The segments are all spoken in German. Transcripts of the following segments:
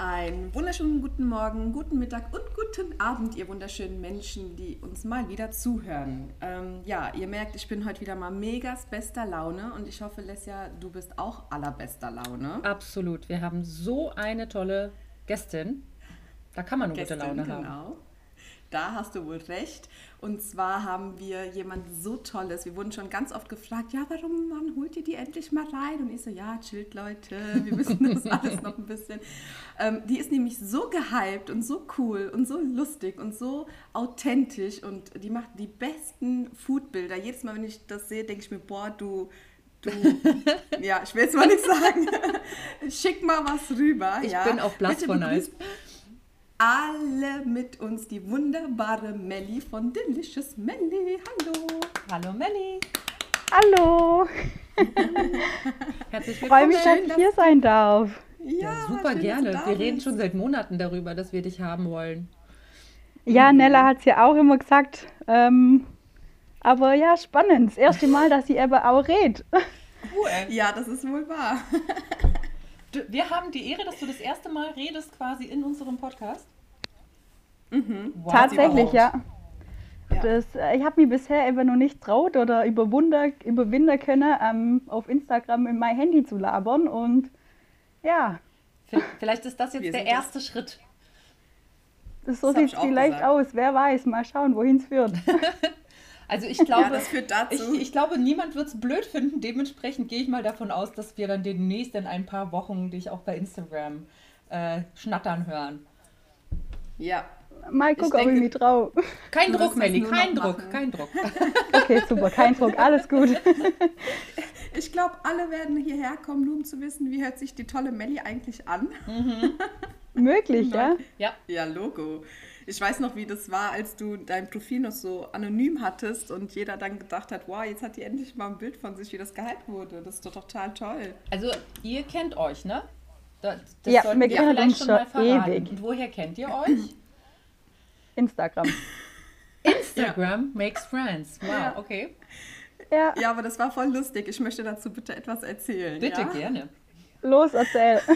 Einen wunderschönen guten Morgen, guten Mittag und guten Abend, ihr wunderschönen Menschen, die uns mal wieder zuhören. Ähm, ja, ihr merkt, ich bin heute wieder mal megas bester Laune und ich hoffe, Lesja, du bist auch allerbester Laune. Absolut. Wir haben so eine tolle Gästin. Da kann man nur Gästin, gute Laune haben. Da hast du wohl recht. Und zwar haben wir jemand so Tolles. Wir wurden schon ganz oft gefragt, ja, warum wann holt ihr die endlich mal rein? Und ich so, ja, chillt Leute, wir müssen das alles noch ein bisschen. Ähm, die ist nämlich so gehypt und so cool und so lustig und so authentisch und die macht die besten Foodbilder. Jedes Mal, wenn ich das sehe, denke ich mir, boah, du, Du, ja, ich will jetzt mal nicht sagen. Schick mal was rüber. Ich ja. bin auch blass von Eis alle mit uns die wunderbare Melli von Delicious Melli. Hallo. Hallo Melli. Hallo. Herzlich willkommen. Ich freue mich, dass ich hier sein darf. Ja, ja super schön, gerne. Wir reden schon seit Monaten darüber, dass wir dich haben wollen. Ja. Nella hat es ja auch immer gesagt. Ähm, aber ja, spannend. Das erste Mal, dass sie eben auch redet. Cool. Ja, das ist wohl wahr. wir haben die Ehre, dass du das erste Mal redest quasi in unserem Podcast. Mhm. Wow, Tatsächlich, ja. ja. Das, äh, ich habe mich bisher eben noch nicht traut oder überwunder, überwinden können, ähm, auf Instagram in mein Handy zu labern. Und ja. Vielleicht ist das jetzt der erste das. Schritt. Das so sieht es vielleicht gesagt. aus. Wer weiß. Mal schauen, wohin es führt. Also ich glaube, ja, das führt dazu. Ich, ich glaube, niemand wird es blöd finden. Dementsprechend gehe ich mal davon aus, dass wir dann demnächst in ein paar Wochen dich auch bei Instagram äh, schnattern hören. Ja. Mal gucken, ob ich mich traue. Kein Druck, Melli, kein Druck, machen. kein Druck. Okay, super, kein Druck, alles gut. Ich glaube, alle werden hierher kommen, nur um zu wissen, wie hört sich die tolle Melli eigentlich an. Mhm. Möglich, ja? Ja. Ja, Logo. Ich weiß noch, wie das war, als du dein Profil noch so anonym hattest und jeder dann gedacht hat, wow, jetzt hat die endlich mal ein Bild von sich, wie das gehalten wurde. Das ist doch total toll. Also ihr kennt euch, ne? Das, das ja, wir kennen uns schon ewig. Und woher kennt ihr euch? Instagram. Instagram ja. makes friends. Wow, ja. okay. Ja. ja, aber das war voll lustig. Ich möchte dazu bitte etwas erzählen. Bitte, ja? gerne. Los, erzähl.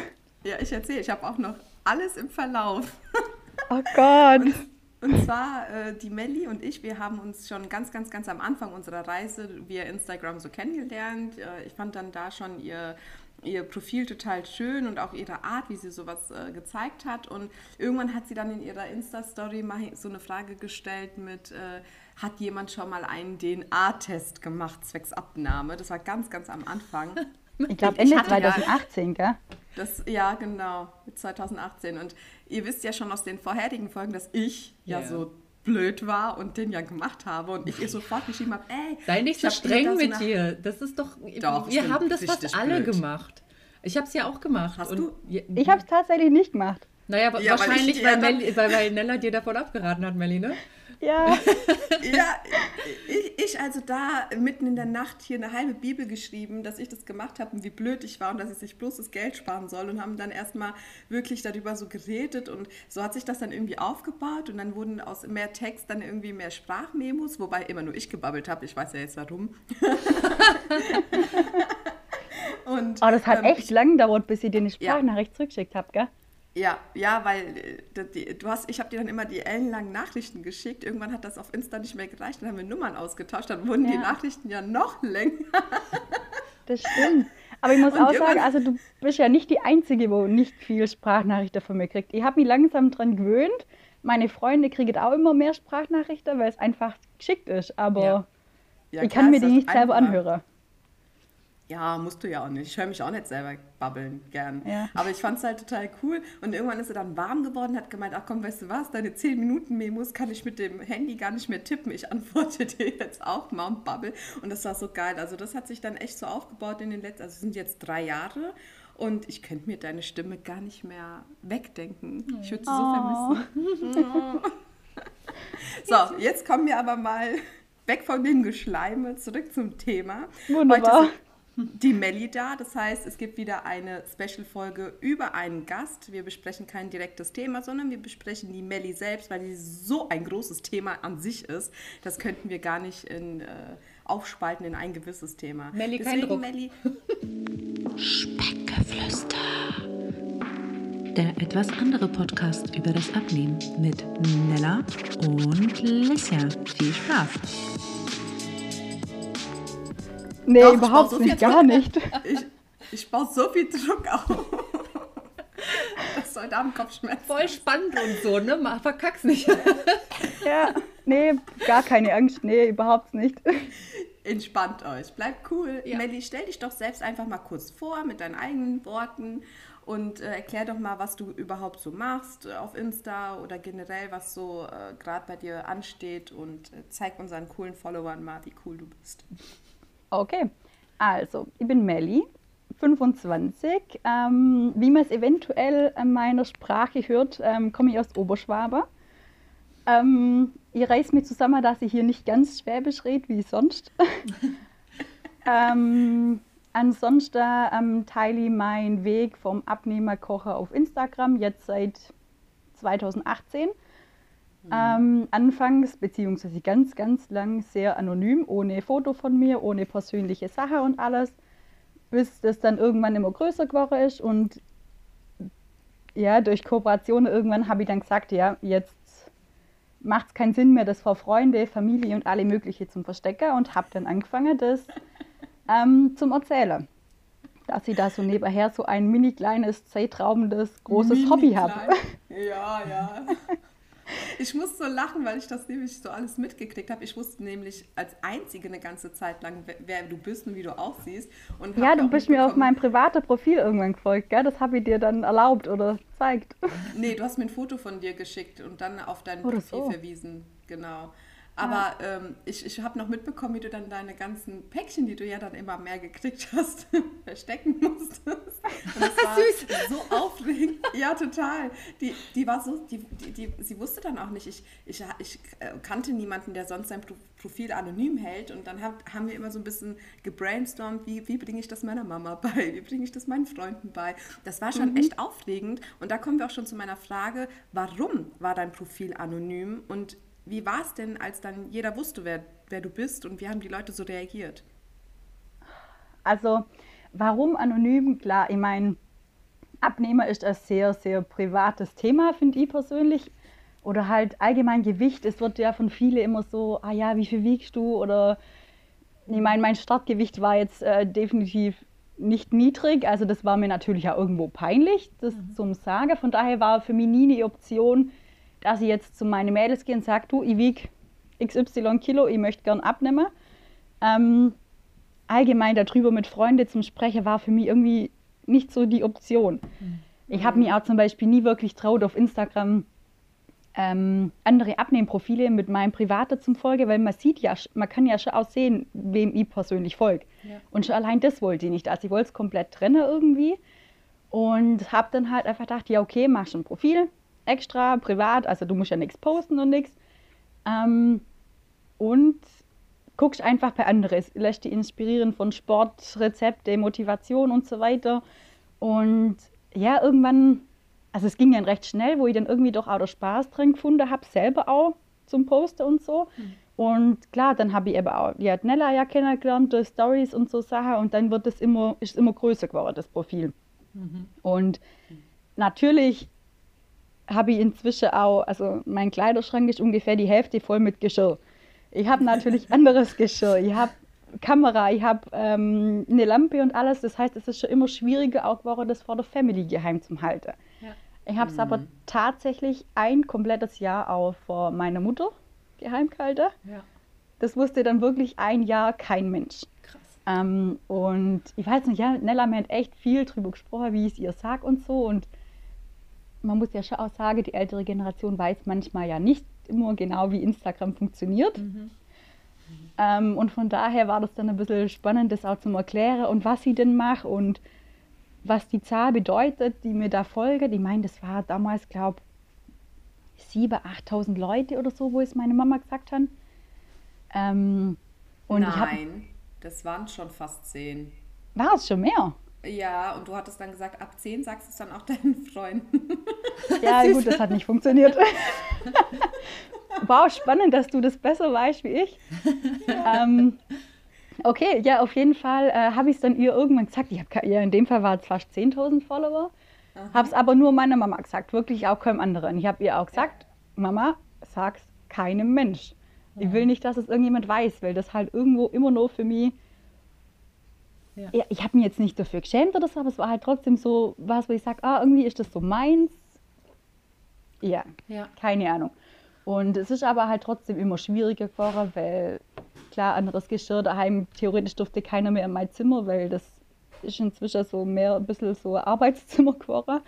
Ja, ich erzähle. Ich habe auch noch alles im Verlauf. Oh Gott. Und, und zwar äh, die Melli und ich, wir haben uns schon ganz, ganz, ganz am Anfang unserer Reise via Instagram so kennengelernt. Äh, ich fand dann da schon ihr ihr Profil total schön und auch ihre Art, wie sie sowas äh, gezeigt hat. Und irgendwann hat sie dann in ihrer Insta-Story mal so eine Frage gestellt mit, äh, hat jemand schon mal einen DNA-Test gemacht, zwecks Abnahme? Das war ganz, ganz am Anfang. Ich glaube Ende 2018, gell? Das, ja, genau, 2018. Und ihr wisst ja schon aus den vorherigen Folgen, dass ich yeah. ja so blöd war und den ja gemacht habe und ich ihr sofort geschrieben habe, ey. Sei nicht so streng mit dir. Das ist doch. doch wir haben das fast alle blöd. gemacht. Ich habe es ja auch gemacht. Hast du? Ich habe es tatsächlich nicht gemacht. Naja, ja, wahrscheinlich, weil, weil, weil, weil Nella dir davon abgeraten hat, Melli, ne? Ja. ja, ich, ich also da mitten in der Nacht hier eine halbe Bibel geschrieben, dass ich das gemacht habe und wie blöd ich war und dass ich sich bloß das Geld sparen soll und haben dann erstmal wirklich darüber so geredet und so hat sich das dann irgendwie aufgebaut und dann wurden aus mehr Text dann irgendwie mehr Sprachmemos, wobei immer nur ich gebabbelt habe, ich weiß ja jetzt warum. und, oh, das hat ähm, echt lang gedauert, bis ich dir eine Sprachnachricht ja. zurückgeschickt habe, gell? Ja, ja, weil äh, die, du hast, ich habe dir dann immer die ellenlangen Nachrichten geschickt. Irgendwann hat das auf Insta nicht mehr gereicht, dann haben wir Nummern ausgetauscht, dann wurden ja. die Nachrichten ja noch länger. Das stimmt. Aber ich muss Und auch sagen, also du bist ja nicht die Einzige, wo nicht viel Sprachnachrichten von mir kriegt. Ich habe mich langsam daran gewöhnt. Meine Freunde kriegen auch immer mehr Sprachnachrichten, weil es einfach geschickt ist. Aber ja. Ja, ich kann mir die nicht selber anhören. Ja, musst du ja auch nicht. Ich höre mich auch nicht selber babbeln gern. Ja. Aber ich fand es halt total cool. Und irgendwann ist er dann warm geworden, hat gemeint, ach komm, weißt du was, deine 10 Minuten Memos kann ich mit dem Handy gar nicht mehr tippen. Ich antworte dir jetzt auch mal und babbel. Und das war so geil. Also das hat sich dann echt so aufgebaut in den letzten, also es sind jetzt drei Jahre. Und ich könnte mir deine Stimme gar nicht mehr wegdenken. Ich würde sie oh. so vermissen. so, jetzt kommen wir aber mal weg von dem Geschleime, zurück zum Thema. Wunderbar. Heute die Melli da. Das heißt, es gibt wieder eine Special-Folge über einen Gast. Wir besprechen kein direktes Thema, sondern wir besprechen die Melli selbst, weil die so ein großes Thema an sich ist. Das könnten wir gar nicht in, äh, aufspalten in ein gewisses Thema. Melli, kein Druck. Melli. Speckgeflüster. der etwas andere Podcast über das Abnehmen mit Nella und Lissia. Viel Spaß! Nee, Doch, überhaupt so nicht, gar nicht. Ich, ich baue so viel Druck auf. Das soll Darmkopfschmerzen. Voll spannend und so, ne? Verkack's nicht. Ja, nee, gar keine Angst. Nee, überhaupt nicht. Entspannt euch, bleibt cool. Ja. Melli, stell dich doch selbst einfach mal kurz vor mit deinen eigenen Worten und äh, erklär doch mal, was du überhaupt so machst äh, auf Insta oder generell, was so äh, gerade bei dir ansteht und äh, zeig unseren coolen Followern mal, wie cool du bist. Okay, also ich bin Melli, 25. Ähm, wie man es eventuell an meiner Sprache hört, ähm, komme ich aus Oberschwaber. Ähm, ich reiß mir zusammen, dass ich hier nicht ganz Schwäbisch rede wie sonst. ähm, ansonsten ähm, teile ich meinen Weg vom Abnehmerkocher auf Instagram jetzt seit 2018. Mhm. Ähm, anfangs, beziehungsweise ganz, ganz lang sehr anonym, ohne Foto von mir, ohne persönliche Sache und alles, bis das dann irgendwann immer größer geworden ist und ja, durch Kooperation irgendwann habe ich dann gesagt, ja, jetzt macht es keinen Sinn mehr, das vor Freunde, Familie und alle mögliche zum Verstecken und habe dann angefangen, das ähm, zum Erzählen. Dass ich da so nebenher so ein mini kleines, zeitraubendes, großes mini Hobby habe. Ja, ja. Ich muss so lachen, weil ich das nämlich so alles mitgekriegt habe. Ich wusste nämlich als Einzige eine ganze Zeit lang, wer du bist und wie du aussiehst. Und ja, du bist mir auf mein privates Profil irgendwann gefolgt, gell? Das habe ich dir dann erlaubt oder gezeigt. Nee, du hast mir ein Foto von dir geschickt und dann auf dein Profil so. verwiesen. Genau. Aber ja. ähm, ich, ich habe noch mitbekommen, wie du dann deine ganzen Päckchen, die du ja dann immer mehr gekriegt hast, verstecken musstest. Und das war Süß. so aufregend. Ja, total. Die, die war so, die, die, die, sie wusste dann auch nicht, ich, ich, ich äh, kannte niemanden, der sonst sein Profil anonym hält. Und dann hab, haben wir immer so ein bisschen gebrainstormt, wie, wie bringe ich das meiner Mama bei, wie bringe ich das meinen Freunden bei. Das war schon mhm. echt aufregend. Und da kommen wir auch schon zu meiner Frage, warum war dein Profil anonym und wie war es denn, als dann jeder wusste, wer, wer du bist und wie haben die Leute so reagiert? Also, warum anonym? Klar, ich meine, Abnehmer ist ein sehr, sehr privates Thema, finde ich persönlich. Oder halt allgemein Gewicht. Es wird ja von vielen immer so, ah ja, wie viel wiegst du? Oder ich meine, mein Startgewicht war jetzt äh, definitiv nicht niedrig. Also das war mir natürlich auch irgendwo peinlich, das mhm. zum Sagen. Von daher war für mich nie eine Option, dass ich jetzt zu meinen Mädels gehe und sage, du, ich wiege XY Kilo, ich möchte gern abnehmen. Ähm, allgemein darüber mit Freunden zum Sprechen war für mich irgendwie nicht so die Option. Mhm. Ich habe mich auch zum Beispiel nie wirklich traut, auf Instagram ähm, andere Abnehmprofile mit meinem Privaten zum Folge, weil man sieht ja, man kann ja schon auch sehen, wem ich persönlich folge. Ja. Und schon allein das wollte ich nicht. Also ich wollte es komplett trennen irgendwie und habe dann halt einfach gedacht, ja okay, mach schon ein Profil, extra, privat, also du musst ja nichts posten und nichts. Ähm, und guckst einfach bei anderen, lässt dich inspirieren von Sport, Rezepte, Motivation und so weiter. Und ja, irgendwann, also es ging dann recht schnell, wo ich dann irgendwie doch auch der Spaß dran gefunden habe, selber auch zum Posten und so. Mhm. Und klar, dann habe ich eben auch die hat Nella ja kennengelernt durch Stories und so Sachen und dann wird es immer, ist immer größer geworden, das Profil. Mhm. Und natürlich habe ich inzwischen auch, also mein Kleiderschrank ist ungefähr die Hälfte voll mit Geschirr. Ich habe natürlich anderes Geschirr. Ich habe Kamera, ich habe ähm, eine Lampe und alles. Das heißt, es ist schon immer schwieriger, auch geworden, das vor der Family geheim zu halten. Ja. Ich habe es mhm. aber tatsächlich ein komplettes Jahr auch vor meiner Mutter geheim gehalten. Ja. Das wusste dann wirklich ein Jahr kein Mensch. Krass. Ähm, und ich weiß nicht, ja, Nella mir hat echt viel drüber gesprochen, wie ich es ihr sag und so. Und man muss ja schon auch sagen, die ältere Generation weiß manchmal ja nicht immer genau, wie Instagram funktioniert. Mhm. Ähm, und von daher war das dann ein bisschen spannend, das auch zu erklären und was sie denn macht und was die Zahl bedeutet, die mir da folge. Die meint, das war damals, glaube ich, 7.000, 8.000 Leute oder so, wo es meine Mama gesagt hat. Ähm, und Nein, hab, das waren schon fast zehn. War es schon mehr? Ja, und du hattest dann gesagt, ab 10 sagst du es dann auch deinen Freunden. Ja, gut, das hat nicht funktioniert. wow, spannend, dass du das besser weißt wie ich. Ähm, okay, ja, auf jeden Fall äh, habe ich es dann ihr irgendwann gesagt. Ich habe ja, in dem Fall war es fast 10.000 Follower. Habe es aber nur meiner Mama gesagt, wirklich auch keinem anderen. Ich habe ihr auch gesagt, ja. Mama, sag's keinem Mensch. Ja. Ich will nicht, dass es irgendjemand weiß, weil das halt irgendwo immer nur für mich. Ja. ja ich habe mich jetzt nicht dafür geschämt oder so, aber es war halt trotzdem so was, wo ich sage, ah, irgendwie ist das so meins. Ja, ja, keine Ahnung. Und es ist aber halt trotzdem immer schwieriger geworden, weil klar, anderes Geschirr daheim, theoretisch durfte keiner mehr in mein Zimmer, weil das ist inzwischen so mehr ein bisschen so Arbeitszimmer geworden.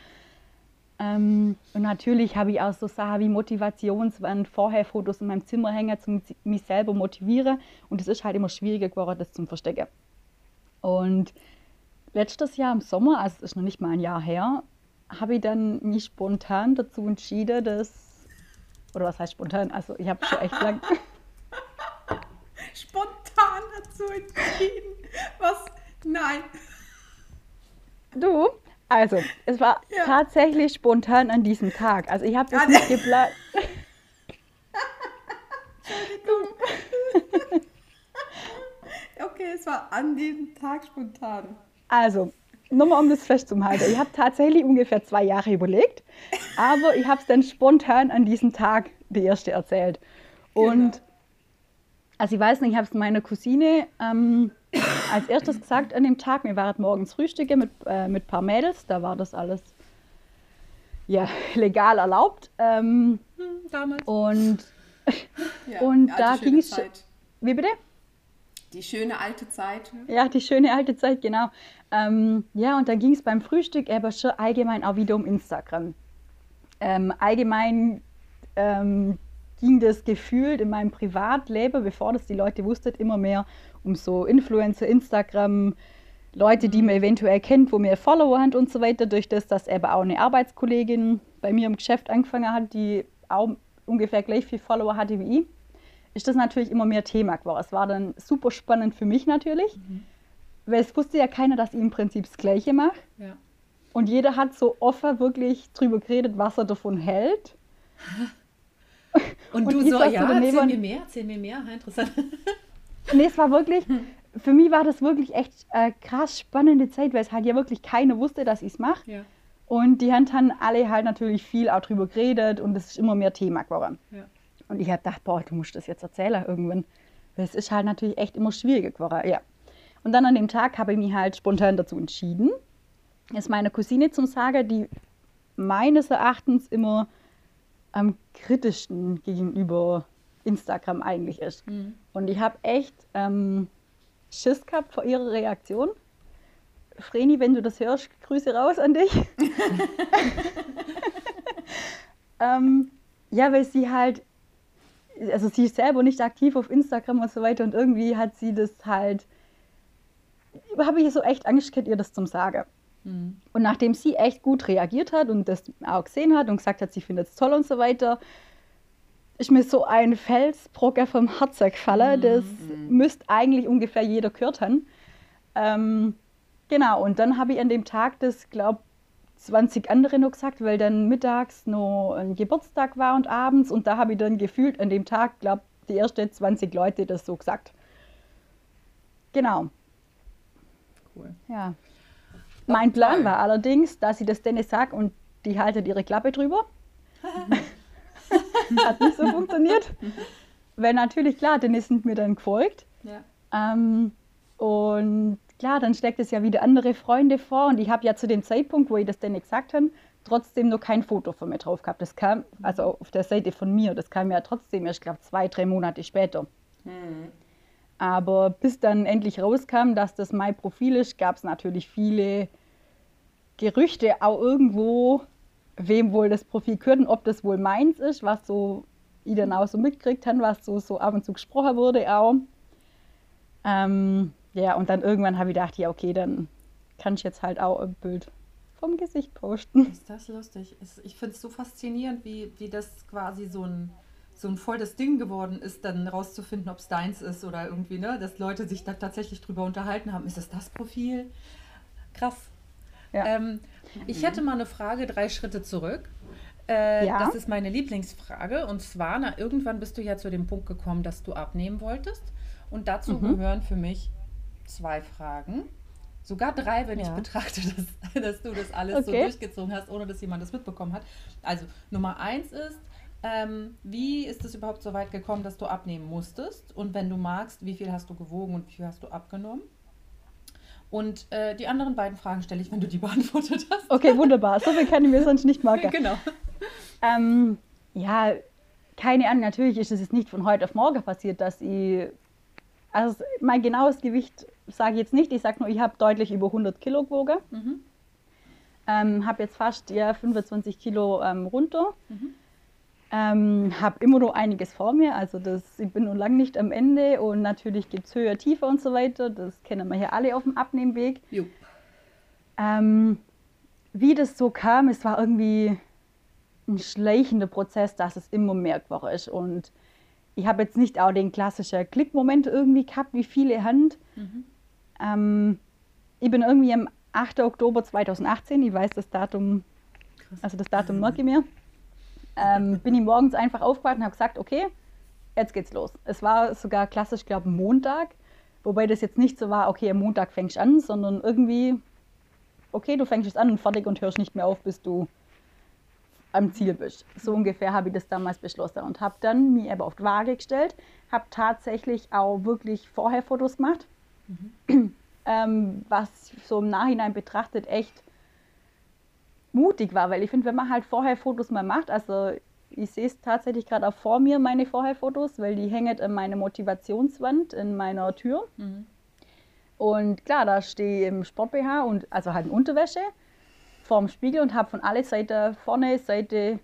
Ähm, und natürlich habe ich auch so Sachen wie Motivationswand, vorher Fotos in meinem Zimmer hängen, um mich selber motivieren. Und es ist halt immer schwieriger geworden, das zu verstecken. Und letztes Jahr im Sommer, also es ist noch nicht mal ein Jahr her, habe ich dann mich spontan dazu entschieden, dass, oder was heißt spontan, also ich habe schon echt lang... spontan dazu entschieden? Was? Nein. Du, also, es war ja. tatsächlich spontan an diesem Tag. Also ich habe das ja, nicht geplant. Okay, es war an diesem Tag spontan. Also, nur mal um das festzuhalten. Ich habe tatsächlich ungefähr zwei Jahre überlegt, aber ich habe es dann spontan an diesem Tag die erste erzählt. Und genau. also ich weiß nicht, ich habe es meiner Cousine ähm, als erstes gesagt an dem Tag, wir waren morgens Frühstücke mit, äh, mit ein paar Mädels, da war das alles ja, legal erlaubt. Ähm, hm, damals. Und, ja, und da ging es. Wie bitte? Die schöne alte Zeit. Ja, die schöne alte Zeit, genau. Ähm, ja, und da ging es beim Frühstück aber schon allgemein auch wieder um Instagram. Ähm, allgemein ähm, ging das gefühlt in meinem Privatleben, bevor das die Leute wussten, immer mehr um so Influencer, Instagram, Leute, die man eventuell kennt, wo mehr Follower haben und so weiter, durch das, dass eben auch eine Arbeitskollegin bei mir im Geschäft angefangen hat, die auch ungefähr gleich viel Follower hatte wie ich, ist das natürlich immer mehr Thema geworden. Es war dann super spannend für mich natürlich, mhm. weil es wusste ja keiner, dass ich im Prinzip das Gleiche mache. Ja. Und jeder hat so offen wirklich drüber geredet, was er davon hält. Und, und du so, ja, erzähl mir mehr, erzähl mir mehr, interessant. Nee, es war wirklich, für mich war das wirklich echt äh, krass spannende Zeit, weil es halt ja wirklich keiner wusste, dass ich es mache. Ja. Und die haben dann alle halt natürlich viel auch drüber geredet und es ist immer mehr Thema geworden. Ja. Und ich habe gedacht, boah, du musst das jetzt erzählen irgendwann. Weil es ist halt natürlich echt immer schwieriger geworden, ja. Und dann an dem Tag habe ich mich halt spontan dazu entschieden, es meiner Cousine zum Sagen, die meines Erachtens immer am kritischsten gegenüber Instagram eigentlich ist. Mhm. Und ich habe echt ähm, Schiss gehabt vor ihrer Reaktion. Vreni, wenn du das hörst, Grüße raus an dich. ähm, ja, weil sie halt, also sie ist selber nicht aktiv auf Instagram und so weiter und irgendwie hat sie das halt, habe ich so echt Angst gehabt, ihr das zum Sagen. Mhm. Und nachdem sie echt gut reagiert hat und das auch gesehen hat und gesagt hat, sie findet es toll und so weiter, ist mir so ein Felsbrocken vom Herz gefallen. Mhm. Das mhm. müsste eigentlich ungefähr jeder gehört haben. Ähm, genau, und dann habe ich an dem Tag das, glaube 20 andere noch gesagt, weil dann mittags noch ein Geburtstag war und abends. Und da habe ich dann gefühlt an dem Tag, glaube die ersten 20 Leute das so gesagt. Genau. Cool. Ja. Mein Plan war allerdings, dass ich das denen sage und die halten ihre Klappe drüber. Hat nicht so funktioniert. Weil natürlich, klar, Dennis sind mir dann gefolgt. Ja. Ähm, und klar, dann schlägt es ja wieder andere Freunde vor. Und ich habe ja zu dem Zeitpunkt, wo ich das denn gesagt habe, trotzdem noch kein Foto von mir drauf gehabt. Das kam, also auf der Seite von mir, das kam ja trotzdem erst, glaube zwei, drei Monate später. Mhm. Aber bis dann endlich rauskam, dass das mein Profil ist, gab es natürlich viele Gerüchte auch irgendwo, wem wohl das Profil gehört und ob das wohl meins ist, was so ich dann auch so mitgekriegt habe, was so, so ab und zu gesprochen wurde auch. Ähm, ja, und dann irgendwann habe ich gedacht, ja, okay, dann kann ich jetzt halt auch ein Bild vom Gesicht posten. Ist das lustig? Ich finde es so faszinierend, wie, wie das quasi so ein, so ein volles Ding geworden ist, dann rauszufinden, ob es deins ist oder irgendwie, ne? Dass Leute sich da tatsächlich drüber unterhalten haben. Ist es das Profil? Krass. Ja. Ähm, ich hätte mal eine Frage, drei Schritte zurück. Äh, ja. Das ist meine Lieblingsfrage. Und zwar, na, irgendwann bist du ja zu dem Punkt gekommen, dass du abnehmen wolltest. Und dazu mhm. gehören für mich zwei Fragen. Sogar drei, wenn ja. ich betrachte, dass, dass du das alles okay. so durchgezogen hast, ohne dass jemand das mitbekommen hat. Also Nummer eins ist, ähm, wie ist es überhaupt so weit gekommen, dass du abnehmen musstest? Und wenn du magst, wie viel hast du gewogen und wie viel hast du abgenommen? Und äh, die anderen beiden Fragen stelle ich, wenn du die beantwortet hast. Okay, wunderbar. So viel kann ich mir sonst nicht merken. Genau. Ähm, ja, keine Ahnung. Natürlich ist es jetzt nicht von heute auf morgen passiert, dass ich. Also, mein genaues Gewicht sage ich jetzt nicht. Ich sage nur, ich habe deutlich über 100 Kilo gewogen. Mhm. Ähm, habe jetzt fast ja, 25 Kilo ähm, runter. Mhm. Ähm, habe immer noch einiges vor mir, also das, ich bin noch lange nicht am Ende und natürlich gibt es höher, tiefer und so weiter. Das kennen wir hier alle auf dem Abnehmweg. Ähm, wie das so kam, es war irgendwie ein schleichender Prozess, dass es immer mehr geworden ist. Und ich habe jetzt nicht auch den klassischen Klickmoment irgendwie gehabt, wie viele Hand. Mhm. Ähm, ich bin irgendwie am 8. Oktober 2018, ich weiß das Datum, Krass. also das Datum merke ich mir ähm, bin ich morgens einfach aufgewacht und habe gesagt, okay, jetzt geht's los. Es war sogar klassisch, glaube ich, Montag, wobei das jetzt nicht so war, okay, am Montag fängst du an, sondern irgendwie, okay, du fängst es an und fertig und hörst nicht mehr auf, bis du am Ziel bist. So ungefähr habe ich das damals beschlossen und habe dann mich aber auf die Waage gestellt, habe tatsächlich auch wirklich vorher Fotos gemacht, mhm. ähm, was so im Nachhinein betrachtet echt mutig war, weil ich finde, wenn man halt vorher Fotos mal macht, also ich sehe es tatsächlich gerade auch vor mir, meine Vorher-Fotos, weil die hängen in meiner Motivationswand in meiner Tür. Mhm. Und klar, da stehe ich im Sport-BH und also halt in Unterwäsche vorm Spiegel und habe von alle Seiten, vorne, Seite,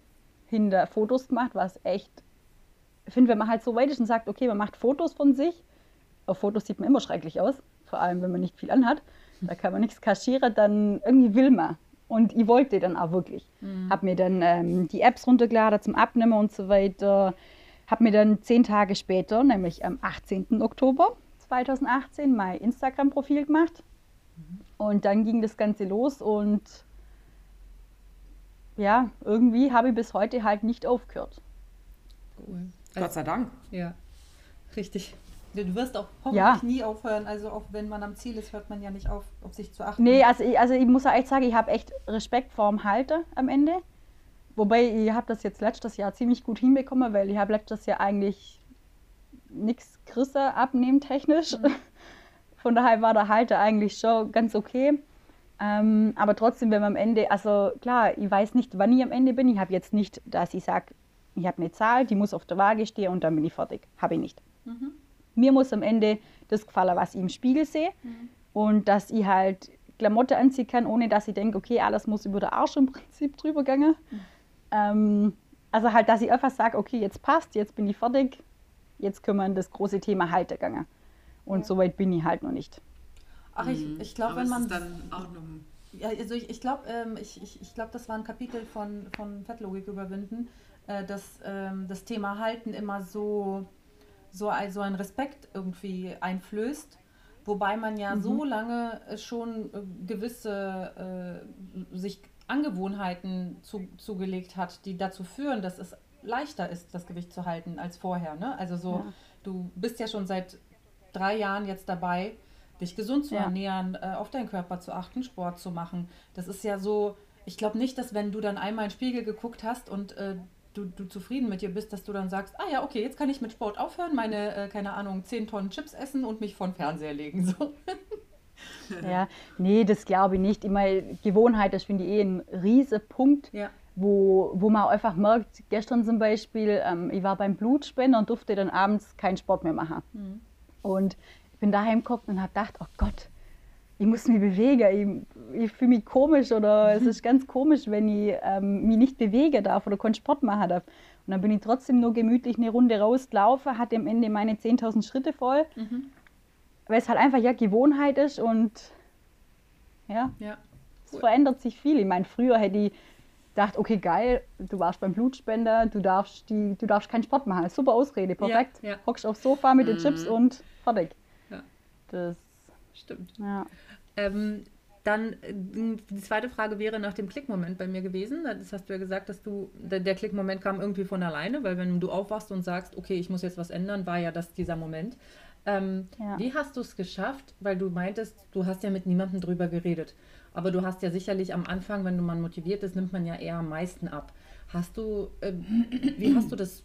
hinter Fotos gemacht, was echt, ich finde, wenn man halt so weit ist und sagt, okay, man macht Fotos von sich, auf Fotos sieht man immer schrecklich aus, vor allem wenn man nicht viel anhat, da kann man nichts kaschieren, dann irgendwie will man. Und ich wollte dann auch wirklich. Mhm. Habe mir dann ähm, die Apps runtergeladen zum Abnehmen und so weiter. Habe mir dann zehn Tage später, nämlich am 18. Oktober 2018, mein Instagram-Profil gemacht. Mhm. Und dann ging das Ganze los und ja, irgendwie habe ich bis heute halt nicht aufgehört. Cool. Also, Gott sei Dank. Ja, richtig. Du wirst auch hoffentlich ja. nie aufhören. Also auch wenn man am Ziel ist, hört man ja nicht auf, auf sich zu achten. Nee, also ich, also ich muss echt sagen, ich habe echt Respekt vor dem Halter am Ende. Wobei ich habe das jetzt letztes Jahr ziemlich gut hinbekommen, weil ich habe letztes Jahr eigentlich nichts größer abnehmen technisch. Mhm. Von daher war der Halter eigentlich schon ganz okay. Ähm, aber trotzdem, wenn man am Ende, also klar, ich weiß nicht, wann ich am Ende bin. Ich habe jetzt nicht, dass ich sage, ich habe eine Zahl, die muss auf der Waage stehen und dann bin ich fertig. Habe ich nicht. Mhm mir muss am Ende das gefallen, was ich im Spiegel sehe. Mhm. Und dass ich halt Klamotte anziehen kann, ohne dass ich denke, okay, alles muss über den Arsch im Prinzip drüber gehen. Mhm. Ähm, also halt, dass ich einfach sage, okay, jetzt passt, jetzt bin ich fertig, jetzt können wir in das große Thema Halter gehen. Und ja. so weit bin ich halt noch nicht. Ach, ich, mhm. ich glaube, wenn man. dann auch noch ja, also ich, ich glaube, ähm, ich, ich, ich glaub, das war ein Kapitel von, von Fettlogik überwinden, äh, dass ähm, das Thema Halten immer so so also ein Respekt irgendwie einflößt. Wobei man ja mhm. so lange schon äh, gewisse äh, sich Angewohnheiten zu, zugelegt hat, die dazu führen, dass es leichter ist, das Gewicht zu halten als vorher. Ne? Also so, ja. du bist ja schon seit drei Jahren jetzt dabei, dich gesund zu ja. ernähren, äh, auf deinen Körper zu achten, Sport zu machen. Das ist ja so, ich glaube nicht, dass wenn du dann einmal in den Spiegel geguckt hast und äh, du, du zufrieden mit dir bist, dass du dann sagst, ah ja, okay, jetzt kann ich mit Sport aufhören, meine, äh, keine Ahnung, 10 Tonnen Chips essen und mich von Fernseher legen. So. ja, nee, das glaube ich nicht. Immer Gewohnheit, das finde ich eh ein riesiger Punkt. Ja. Wo, wo man einfach merkt, gestern zum Beispiel, ähm, ich war beim Blutspender und durfte dann abends keinen Sport mehr machen. Mhm. Und ich bin daheim gekommen und habe gedacht, oh Gott, ich muss mich bewegen, ich, ich fühle mich komisch oder es ist ganz komisch, wenn ich ähm, mich nicht bewegen darf oder keinen Sport machen darf. Und dann bin ich trotzdem nur gemütlich eine Runde rausgelaufen, hatte am Ende meine 10.000 Schritte voll, mhm. weil es halt einfach ja Gewohnheit ist und ja, ja. es verändert sich viel. Ich meine, früher hätte ich gedacht, okay, geil, du warst beim Blutspender, du darfst, die, du darfst keinen Sport machen. Super Ausrede, perfekt. Ja, ja. Hockst aufs Sofa mit mhm. den Chips und fertig. Ja. Das stimmt. Ja. Ähm, dann äh, die zweite Frage wäre nach dem Klickmoment bei mir gewesen. Das hast du ja gesagt, dass du der, der Klickmoment kam irgendwie von alleine, weil wenn du aufwachst und sagst, okay, ich muss jetzt was ändern, war ja das dieser Moment. Ähm, ja. Wie hast du es geschafft? Weil du meintest, du hast ja mit niemandem drüber geredet. Aber du hast ja sicherlich am Anfang, wenn du mal motiviert ist, nimmt man ja eher am meisten ab. Hast du, äh, wie hast du das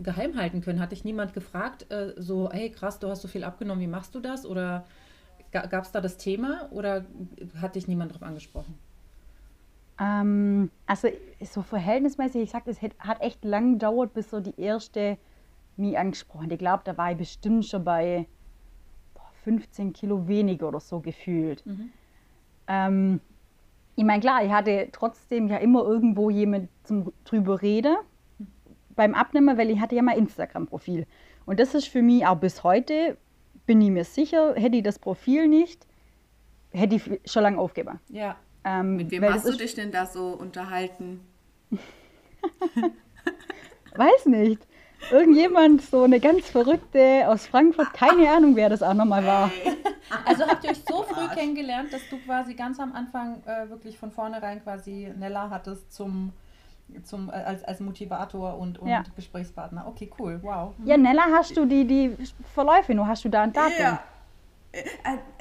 geheim halten können? Hat dich niemand gefragt, äh, so, hey krass, du hast so viel abgenommen, wie machst du das? Oder gab es da das Thema oder hat dich niemand darauf angesprochen? Ähm, also so verhältnismäßig, ich sag, es hat echt lang gedauert, bis so die erste mich angesprochen. Ich glaube, da war ich bestimmt schon bei 15 Kilo weniger oder so gefühlt. Mhm. Ähm, ich meine, klar, ich hatte trotzdem ja immer irgendwo jemand zum drüber reden beim Abnehmen, weil ich hatte ja mein Instagram-Profil. Und das ist für mich auch bis heute, bin ich mir sicher, hätte ich das Profil nicht, hätte ich schon lange aufgegeben. Ja. Ähm, Mit wem hast du dich denn da so unterhalten? Weiß nicht. Irgendjemand, so eine ganz verrückte aus Frankfurt, keine Ahnung, wer das auch nochmal war. Also habt ihr euch so früh kennengelernt, dass du quasi ganz am Anfang äh, wirklich von vornherein quasi Nella hattest zum, zum, äh, als, als Motivator und, und ja. Gesprächspartner. Okay, cool, wow. Ja, Nella, hast du die, die Verläufe nur, hast du da ein Datum? Ja. Äh,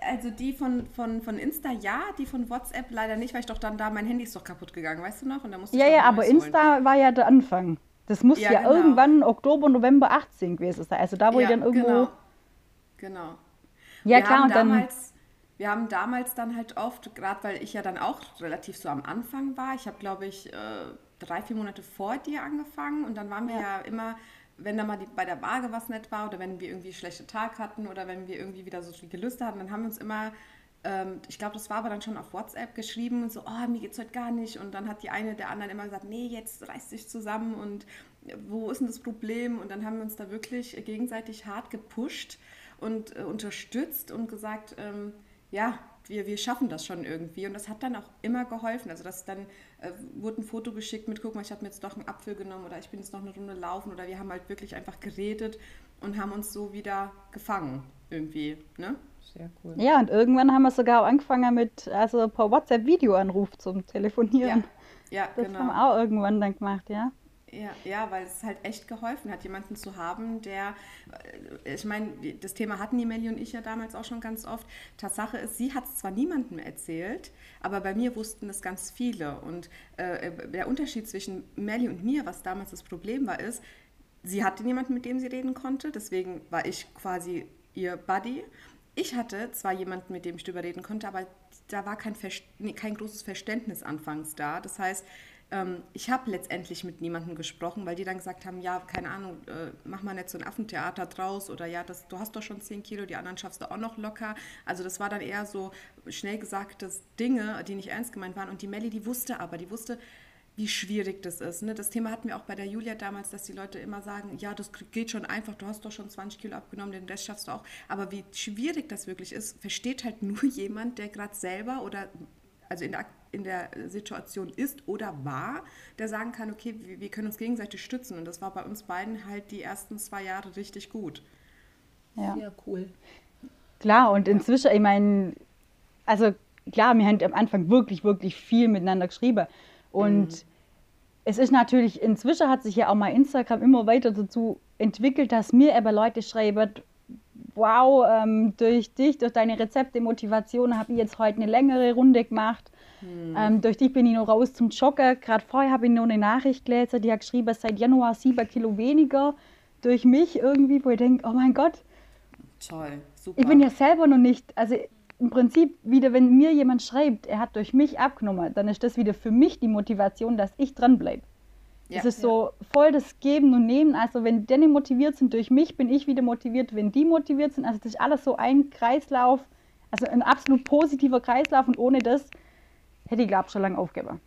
also die von, von, von Insta ja, die von WhatsApp leider nicht, weil ich doch dann da, mein Handy ist doch kaputt gegangen, weißt du noch? Und da musste ja, ja, aber Insta holen. war ja der Anfang. Das muss ja, ja genau. irgendwann Oktober, November 18 gewesen sein. Also da, wo ja, ich dann irgendwo. Genau. genau. Ja, wir klar, und damals, dann. Wir haben damals dann halt oft, gerade weil ich ja dann auch relativ so am Anfang war, ich habe glaube ich äh, drei, vier Monate vor dir angefangen und dann waren wir ja, ja immer wenn da mal die, bei der Waage was nett war oder wenn wir irgendwie schlechte Tag hatten oder wenn wir irgendwie wieder so viel Gelüste hatten, dann haben wir uns immer, ähm, ich glaube, das war aber dann schon auf WhatsApp geschrieben und so, oh, mir geht's heute gar nicht. Und dann hat die eine der anderen immer gesagt, nee, jetzt reiß dich zusammen und wo ist denn das Problem? Und dann haben wir uns da wirklich gegenseitig hart gepusht und äh, unterstützt und gesagt, ähm, ja, wir, wir schaffen das schon irgendwie. Und das hat dann auch immer geholfen. Also das dann äh, wurde ein Foto geschickt mit, guck mal, ich habe mir jetzt doch einen Apfel genommen oder ich bin jetzt noch eine Runde laufen oder wir haben halt wirklich einfach geredet und haben uns so wieder gefangen irgendwie. Ne? Sehr cool. Ja, und irgendwann haben wir sogar auch angefangen mit also per WhatsApp-Videoanruf zum Telefonieren. Ja, ja das genau. haben wir auch irgendwann dann gemacht, ja. Ja, ja, weil es halt echt geholfen hat, jemanden zu haben, der, äh, ich meine, das Thema hatten die Melli und ich ja damals auch schon ganz oft. Tatsache ist, sie hat es zwar niemandem erzählt, aber bei mir wussten es ganz viele. Und äh, der Unterschied zwischen Melli und mir, was damals das Problem war, ist, sie hatte niemanden, mit dem sie reden konnte, deswegen war ich quasi ihr Buddy. Ich hatte zwar jemanden, mit dem ich darüber reden konnte, aber da war kein, kein großes Verständnis anfangs da. Das heißt, ähm, ich habe letztendlich mit niemandem gesprochen, weil die dann gesagt haben, ja, keine Ahnung, äh, mach mal nicht so ein Affentheater draus oder ja, das, du hast doch schon 10 Kilo, die anderen schaffst du auch noch locker. Also das war dann eher so schnell gesagtes Dinge, die nicht ernst gemeint waren. Und die Melli, die wusste aber, die wusste, wie schwierig das ist. Ne? Das Thema hatten wir auch bei der Julia damals, dass die Leute immer sagen, ja, das geht schon einfach, du hast doch schon 20 Kilo abgenommen, den Rest schaffst du auch. Aber wie schwierig das wirklich ist, versteht halt nur jemand, der gerade selber oder also in der in der Situation ist oder war, der sagen kann, okay, wir können uns gegenseitig stützen. Und das war bei uns beiden halt die ersten zwei Jahre richtig gut. Ja, ja cool. Klar, und inzwischen, ich meine, also klar, wir haben am Anfang wirklich, wirklich viel miteinander geschrieben. Und mhm. es ist natürlich, inzwischen hat sich ja auch mal Instagram immer weiter dazu entwickelt, dass mir aber Leute schreiben, wow, ähm, durch dich, durch deine Rezepte, Motivation habe ich jetzt heute eine längere Runde gemacht. Hm. Ähm, durch dich bin ich noch raus zum Joggen. Gerade vorher habe ich noch eine Nachricht gelesen, die hat geschrieben, seit Januar sieben Kilo weniger durch mich irgendwie, wo ich denke, oh mein Gott. Toll, super. Ich bin ja selber noch nicht, also im Prinzip wieder, wenn mir jemand schreibt, er hat durch mich abgenommen, dann ist das wieder für mich die Motivation, dass ich dranbleibe. Ja, es ist ja. so voll das Geben und Nehmen. Also wenn die motiviert sind durch mich, bin ich wieder motiviert, wenn die motiviert sind. Also das ist alles so ein Kreislauf, also ein absolut positiver Kreislauf und ohne das hätte ich, glaube ich, schon lange aufgegeben.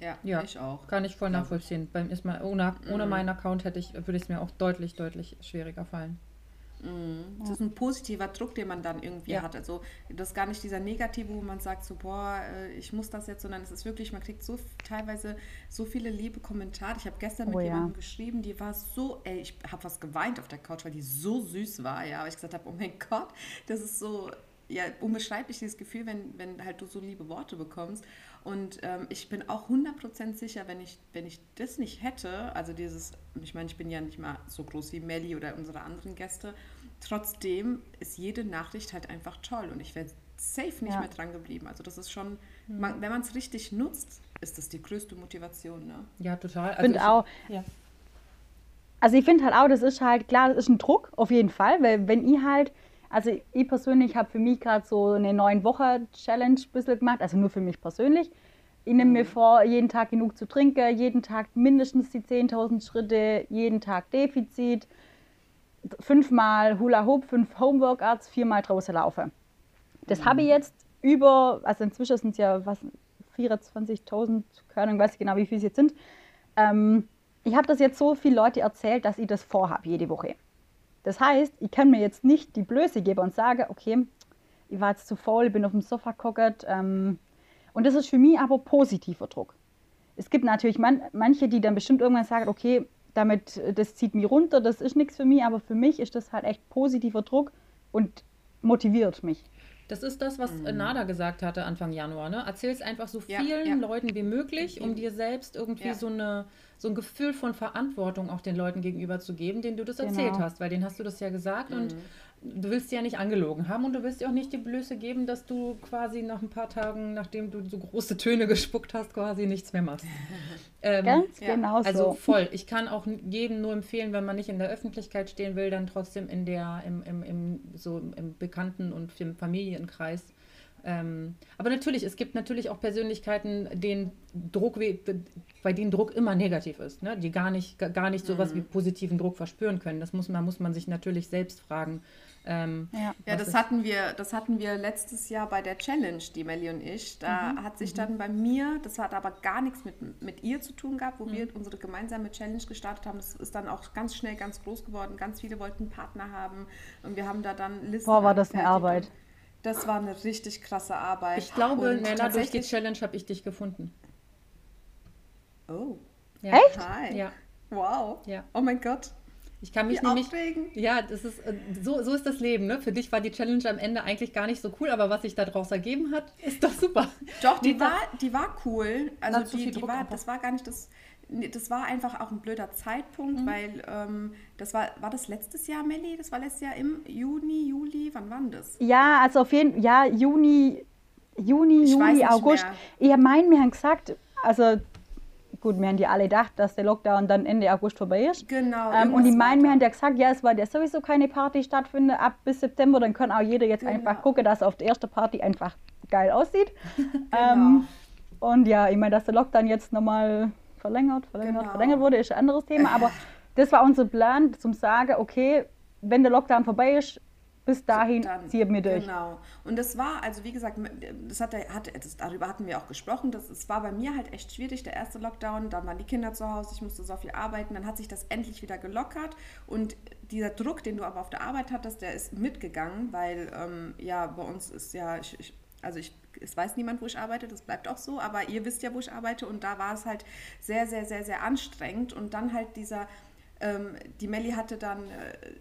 Ja, ja, ich auch. Kann ich voll nachvollziehen. Beim ist mal, ohne, ohne mhm. meinen Account hätte ich, würde es mir auch deutlich, deutlich schwieriger fallen. Mhm. Das ist ein positiver Druck, den man dann irgendwie ja. hat. Also das ist gar nicht dieser negative, wo man sagt so, boah, äh, ich muss das jetzt, sondern es ist wirklich, man kriegt so teilweise so viele liebe Kommentare. Ich habe gestern mit oh, jemandem ja. geschrieben, die war so, ey, ich habe was geweint auf der Couch, weil die so süß war, ja, weil ich gesagt habe, oh mein Gott, das ist so, ja, unbeschreiblich dieses Gefühl, wenn, wenn halt du so liebe Worte bekommst. Und ähm, ich bin auch 100% sicher, wenn ich, wenn ich das nicht hätte, also dieses, ich meine, ich bin ja nicht mal so groß wie Melly oder unsere anderen Gäste, trotzdem ist jede Nachricht halt einfach toll und ich wäre safe nicht Ja. mehr dran geblieben. Also das ist schon, man, wenn man es richtig nutzt, ist das die größte Motivation. Ne? Ja, total. Ich finde ich- auch, Ja. Also ich finde halt auch, das ist halt, klar, das ist ein Druck, auf jeden Fall, weil wenn ich halt, also ich persönlich habe für mich gerade so eine neun Woche Challenge ein bisschen gemacht, also nur für mich persönlich. Ich nehme mir vor, jeden Tag genug zu trinken, jeden Tag mindestens die 10.000 Schritte, jeden Tag Defizit, fünfmal Hula Hoop, fünf Homeworkouts, viermal draußen laufen. Das habe ich jetzt über, also inzwischen sind es ja was, 24.000, keine Ahnung, weiß ich genau, wie viele es jetzt sind. Ähm, ich habe das jetzt so viele Leute erzählt, dass ich das vorhabe jede Woche. Das heißt, ich kann mir jetzt nicht die Blöße geben und sagen, okay, ich war jetzt zu faul, bin auf dem Sofa gekockert. Ähm, und das ist für mich aber positiver Druck. Es gibt natürlich man, manche, die dann bestimmt irgendwann sagen, okay, damit, äh, das zieht mich runter, das ist nichts für mich, aber für mich ist das halt echt positiver Druck und motiviert mich. Das ist das, was äh, Nada gesagt hatte Anfang Januar. Ne? Erzähl es einfach so vielen ja. Leuten wie möglich, um dir selbst irgendwie Ja. so, eine, so ein Gefühl von Verantwortung auch den Leuten gegenüber zu geben, denen du das Genau. erzählt hast. Weil denen hast du das ja gesagt und du willst sie ja nicht angelogen haben und du willst dir auch nicht die Blöße geben, dass du quasi nach ein paar Tagen, nachdem du so große Töne gespuckt hast, quasi nichts mehr machst. Ähm, Ganz ja, genau also so. voll. Ich kann auch jedem nur empfehlen, wenn man nicht in der Öffentlichkeit stehen will, dann trotzdem in der, im, im, im, so im Bekannten- und im Familienkreis. Ähm, aber natürlich, es gibt natürlich auch Persönlichkeiten, denen Druck, bei denen Druck immer negativ ist, ne? die gar nicht, gar nicht sowas wie positiven Druck verspüren können. Das muss man, muss man sich natürlich selbst fragen. Ähm, Ja. Ja, das hatten wir, das hatten wir letztes Jahr bei der Challenge, die Melli und ich. Da hat sich dann bei mir, das hat aber gar nichts mit, mit ihr zu tun gehabt, wo wir unsere gemeinsame Challenge gestartet haben. Das ist dann auch ganz schnell ganz groß geworden. Ganz viele wollten einen Partner haben und wir haben da dann Listen. Boah, war das eine. Arbeit. Das war eine richtig krasse Arbeit. ich glaube, Und Nella, durch die Challenge habe ich dich gefunden. Oh, Ja. Echt? hi. Ja. Wow. Ja. Oh mein Gott. Ich kann mich Wie nämlich. aufregend. Ja, das ist, äh, so, so ist das Leben. Ne? Für dich war die Challenge am Ende eigentlich gar nicht so cool, aber was sich daraus ergeben hat, ist doch super. Doch, die war, die war cool. Also die, viel die war, das war gar nicht das. Das war einfach auch ein blöder Mhm. Zeitpunkt, weil ähm, das war, war das letztes Jahr, Melli? Das war letztes Jahr im Juni, Juli, wann war denn das? Ja, also auf jeden Fall, ja, Juni, Juni, Ich Juli, August. mehr. Ich meine, wir haben gesagt, also gut, wir haben die alle gedacht, dass der Lockdown dann Ende August vorbei ist. Genau. Ähm, und die meinen, wir haben ja gesagt, ja, es war ja sowieso keine Party stattfindet ab bis September, dann kann auch jeder jetzt Genau. einfach gucken, dass auf der ersten Party einfach geil aussieht. Genau. Ähm, und ja, ich meine, dass der Lockdown jetzt nochmal verlängert, verlängert, Genau. verlängert wurde, ist ein anderes Thema. Aber das war unser Plan, zum sagen, okay, wenn der Lockdown vorbei ist, bis dahin Dann- ziehen wir durch. Genau. Und das war, also wie gesagt, das hat, hat, das, darüber hatten wir auch gesprochen. Das, es war bei mir halt echt schwierig, der erste Lockdown. Dann waren die Kinder zu Hause, ich musste so viel arbeiten. Dann hat sich das endlich wieder gelockert. Und dieser Druck, den du aber auf der Arbeit hattest, der ist mitgegangen, weil ähm, ja, bei uns ist ja, ich, ich, also ich, es weiß niemand, wo ich arbeite, das bleibt auch so, aber ihr wisst ja, wo ich arbeite. Und da war es halt sehr, sehr, sehr, sehr anstrengend. Und dann halt dieser ähm, die Melli hatte dann,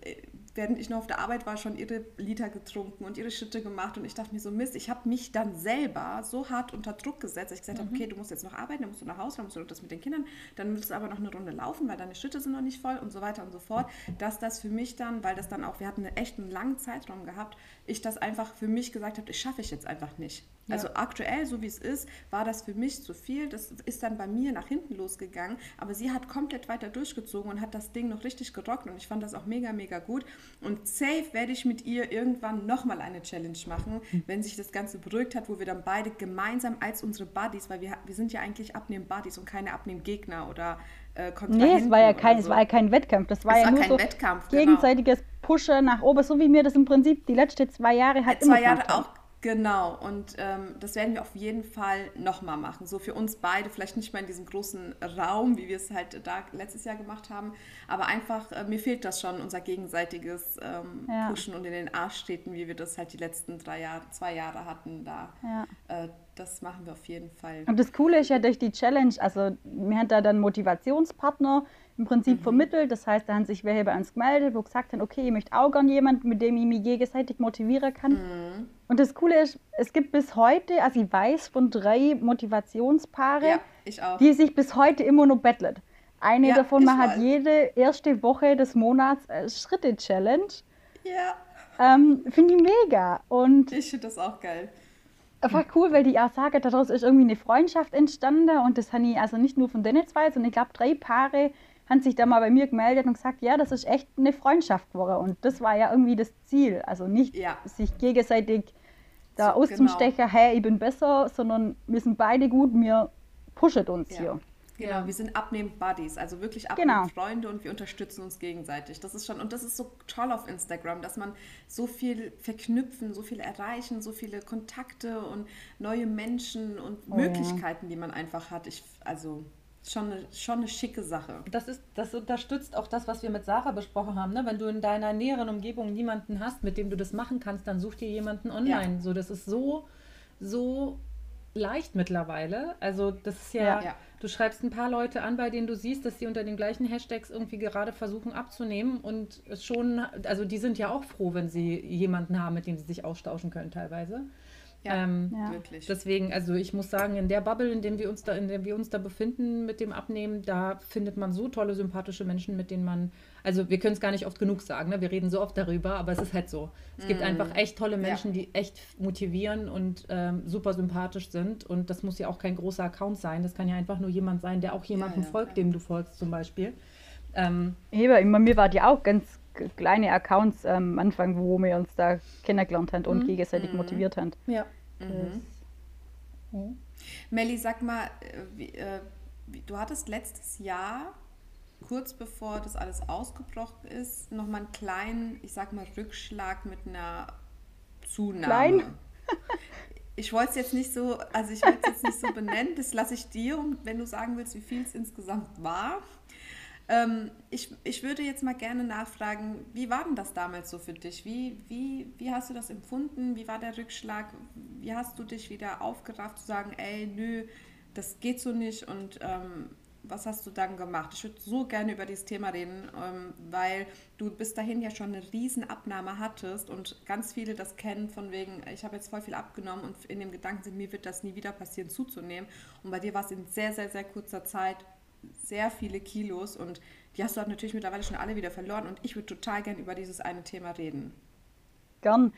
äh, während ich noch auf der Arbeit war, schon ihre Liter getrunken und ihre Schritte gemacht. Und ich dachte mir so, Mist, ich habe mich dann selber so hart unter Druck gesetzt, dass ich gesagt habe, okay, du musst jetzt noch arbeiten, dann musst du nach Hause, dann musst du noch das mit den Kindern, dann willst du aber noch eine Runde laufen, weil deine Schritte sind noch nicht voll und so weiter und so fort. Dass das für mich dann, weil das dann auch, wir hatten einen echt einen langen Zeitraum gehabt, ich das einfach für mich gesagt habe, das schaffe ich jetzt einfach nicht. Ja. Also aktuell, so wie es ist, war das für mich zu viel. Das ist dann bei mir nach hinten losgegangen. Aber sie hat komplett weiter durchgezogen und hat das Ding noch richtig gerockt. Und ich fand das auch mega, mega gut. Und safe werde ich mit ihr irgendwann nochmal eine Challenge machen, wenn sich das Ganze beruhigt hat, wo wir dann beide gemeinsam als unsere Buddies, weil wir, wir sind ja eigentlich Abnehmen-Buddies und keine Abnehmen-Gegner oder äh, Nee, es war ja kein, es so. war ja kein Wettkampf. Das war Es ja war nur kein so Wettkampf, genau. gegenseitiges Pushen nach oben, so wie mir das im Prinzip die letzten zwei Jahre halt immer zwei Jahre gemacht haben. auch, genau. Und ähm, das werden wir auf jeden Fall nochmal machen. So für uns beide, vielleicht nicht mal in diesem großen Raum, wie wir es halt da letztes Jahr gemacht haben. Aber einfach, äh, mir fehlt das schon, unser gegenseitiges ähm, Ja. Pushen und in den Arsch treten, wie wir das halt die letzten drei Jahre, zwei Jahre hatten. Da, Ja. äh, das machen wir auf jeden Fall. Und das Coole ist ja durch die Challenge, also wir haben da dann Motivationspartner im Prinzip vermittelt. Das heißt, da haben sich welche bei uns gemeldet, wo gesagt haben, okay, ich möchte auch gerne jemanden, mit dem ich mich gegenseitig motivieren kann. Und das Coole ist, es gibt bis heute, also ich weiß von drei Motivationspaare, Ja, die sich bis heute immer noch bettelt. Eine Ja, davon macht weiß. jede erste Woche des Monats äh, Schritte-Challenge. Ja. Ähm, finde ich mega. Und ich finde das auch geil. Einfach cool, weil die auch sagen, daraus ist irgendwie eine Freundschaft entstanden und das habe ich also nicht nur von denen zwei, sondern ich glaube, drei Paare haben sich da mal bei mir gemeldet und gesagt, ja, das ist echt eine Freundschaft geworden. Und das war ja irgendwie das Ziel. Also nicht ja. sich gegenseitig da so, auszustechen, genau. hey, ich bin besser, sondern wir sind beide gut, wir pushen uns ja. hier. Genau, wir sind abnehmend Buddies, also wirklich abnehmend genau. Freunde und wir unterstützen uns gegenseitig. Das ist schon, und das ist so toll auf Instagram, dass man so viel verknüpfen, so viel erreichen, so viele Kontakte und neue Menschen und oh, Möglichkeiten, ja. die man einfach hat. Ich, also schon eine, schon eine schicke Sache. Das, ist, das unterstützt auch das, was wir mit Sarah besprochen haben. Ne? Wenn du in deiner näheren Umgebung niemanden hast, mit dem du das machen kannst, dann such dir jemanden online. Ja. So, das ist so, so leicht mittlerweile. Also das ist ja, ja, du schreibst ein paar Leute an, bei denen du siehst, dass sie unter den gleichen Hashtags irgendwie gerade versuchen abzunehmen und schon, also die sind ja auch froh, wenn sie jemanden haben, mit dem sie sich austauschen können teilweise. Ja, ähm, ja. wirklich. Deswegen, also ich muss sagen, in der Bubble, in dem wir uns da, in der wir uns da befinden mit dem Abnehmen, da findet man so tolle, sympathische Menschen, mit denen man, also wir können es gar nicht oft genug sagen, ne? wir reden so oft darüber, aber es ist halt so. Es mm. gibt einfach echt tolle Menschen, ja. die echt motivieren und ähm, super sympathisch sind. Und das muss ja auch kein großer Account sein. Das kann ja einfach nur jemand sein, der auch jemandem folgt, dem du folgst zum Beispiel. Ähm, Heber, mir war die auch ganz kleine Accounts am Anfang, wo wir uns da kennengelernt haben und mhm. gegenseitig mhm. motiviert haben. Ja. Mhm. mhm. Melli, sag mal, äh, wie, äh, wie, du hattest letztes Jahr, kurz bevor das alles ausgebrochen ist, nochmal einen kleinen, ich sag mal, Rückschlag mit einer Zunahme. Klein? ich wollte es jetzt nicht so, also ich wollte es jetzt nicht so benennen, das lasse ich dir, wenn du sagen willst, wie viel es insgesamt war. Ähm, ich, ich würde jetzt mal gerne nachfragen, wie war denn das damals so für dich? Wie, wie, wie hast du das empfunden? Wie war der Rückschlag? Wie hast du dich wieder aufgerafft zu sagen, ey, nö, das geht so nicht und ähm, was hast du dann gemacht? Ich würde so gerne über dieses Thema reden, ähm, weil du bis dahin ja schon eine riesen Abnahme hattest und ganz viele das kennen von wegen, ich habe jetzt voll viel abgenommen und in dem Gedanken sind, mir wird das nie wieder passieren, zuzunehmen. Und bei dir war es in sehr, sehr, sehr kurzer Zeit sehr viele Kilos und die hast du halt natürlich mittlerweile schon alle wieder verloren und ich würde total gern über dieses eine Thema reden. Gern.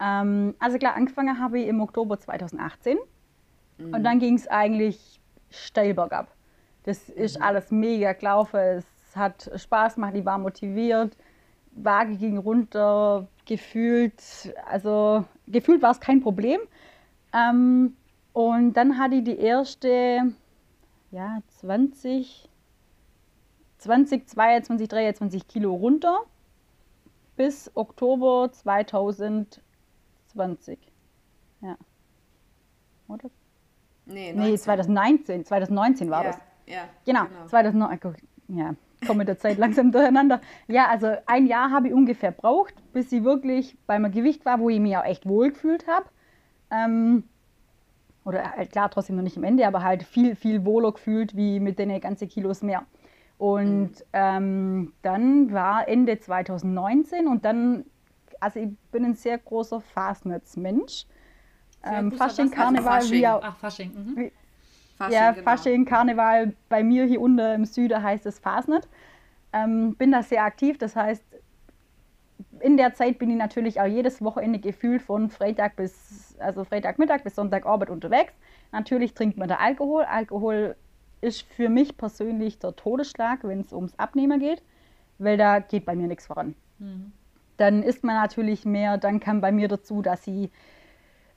Ähm, also klar, angefangen habe ich im Oktober 2018 mhm. und dann ging es eigentlich steil bergab. Das ist mhm. alles mega gelaufen, es hat Spaß gemacht, ich war motiviert, Waage ging runter, gefühlt, also gefühlt war es kein Problem. Ähm, und dann hatte ich die erste ja, 20, 20, 22, 23 Kilo runter bis Oktober 2020. Ja. Oder? Nee, 19. nee 2019. 2019 war ja, das. Ja, genau, genau. 2009. Ja, komme mit der Zeit langsam durcheinander. Ja, also ein Jahr habe ich ungefähr braucht, bis ich wirklich bei meinem Gewicht war, wo ich mich auch echt wohl gefühlt habe. Ähm, oder halt klar, trotzdem noch nicht am Ende, aber halt viel, viel wohler gefühlt wie mit den ganzen Kilos mehr. Und mhm. ähm, dann war Ende 2019 und dann, also ich bin ein sehr großer Fastnetz-Mensch. Ähm, Fasching, Karneval, Fasching. wie auch, Ach, Fasching. Mhm. Wie, Fasching, ja, genau. Fasching, Karneval, bei mir hier unten im Süden heißt es Fastnet. Ähm, bin da sehr aktiv, das heißt, in der Zeit bin ich natürlich auch jedes Wochenende gefühlt von Freitag bis, also Freitagmittag bis Sonntagabend unterwegs. Natürlich trinkt man da Alkohol. Alkohol ist für mich persönlich der Todesschlag, wenn es ums Abnehmen geht, weil da geht bei mir nichts voran. Mhm. Dann isst man natürlich mehr, dann kam bei mir dazu, dass ich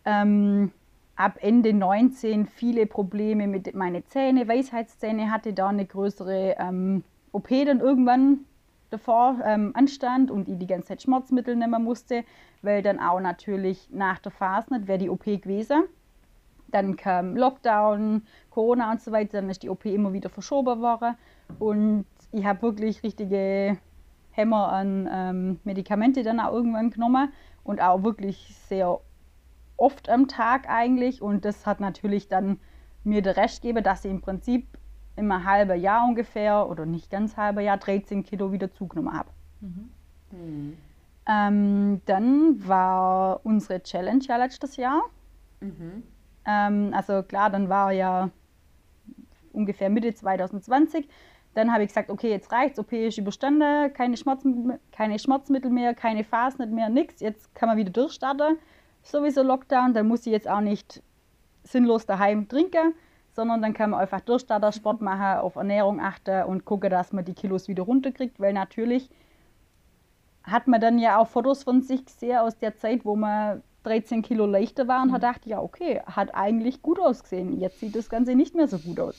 ähm, ab Ende 19 viele Probleme mit meinen Zähnen, Weisheitszähne hatte, da eine größere ähm, OP dann irgendwann davor ähm, anstand und ich die ganze Zeit Schmerzmittel nehmen musste, weil dann auch natürlich nach der Phase nicht wäre die OP gewesen. Dann kam Lockdown, Corona und so weiter, dann ist die OP immer wieder verschoben worden und ich habe wirklich richtige Hämmer an ähm, Medikamente dann auch irgendwann genommen und auch wirklich sehr oft am Tag eigentlich und das hat natürlich dann mir der Rest gegeben, dass ich im Prinzip immer halbe Jahr ungefähr oder nicht ganz halbe Jahr 13 Kilo wieder zugenommen habe. Mhm. Mhm. Ähm, dann war unsere Challenge ja letztes Jahr. Mhm. Ähm, also klar, dann war ja ungefähr Mitte 2020. Dann habe ich gesagt, okay, jetzt reicht's, OP ist überstanden, keine, Schmerzmittel, keine Schmerzmittel mehr, keine Phasen mehr, nichts. Jetzt kann man wieder durchstarten. Sowieso Lockdown, dann muss ich jetzt auch nicht sinnlos daheim trinken, sondern dann kann man einfach durchstarten, Sport machen, auf Ernährung achten und gucken, dass man die Kilos wieder runterkriegt, weil natürlich hat man dann ja auch Fotos von sich gesehen aus der Zeit, wo man 13 Kilo leichter war und mhm. hat gedacht, ja, okay, hat eigentlich gut ausgesehen. Jetzt sieht das Ganze nicht mehr so gut aus.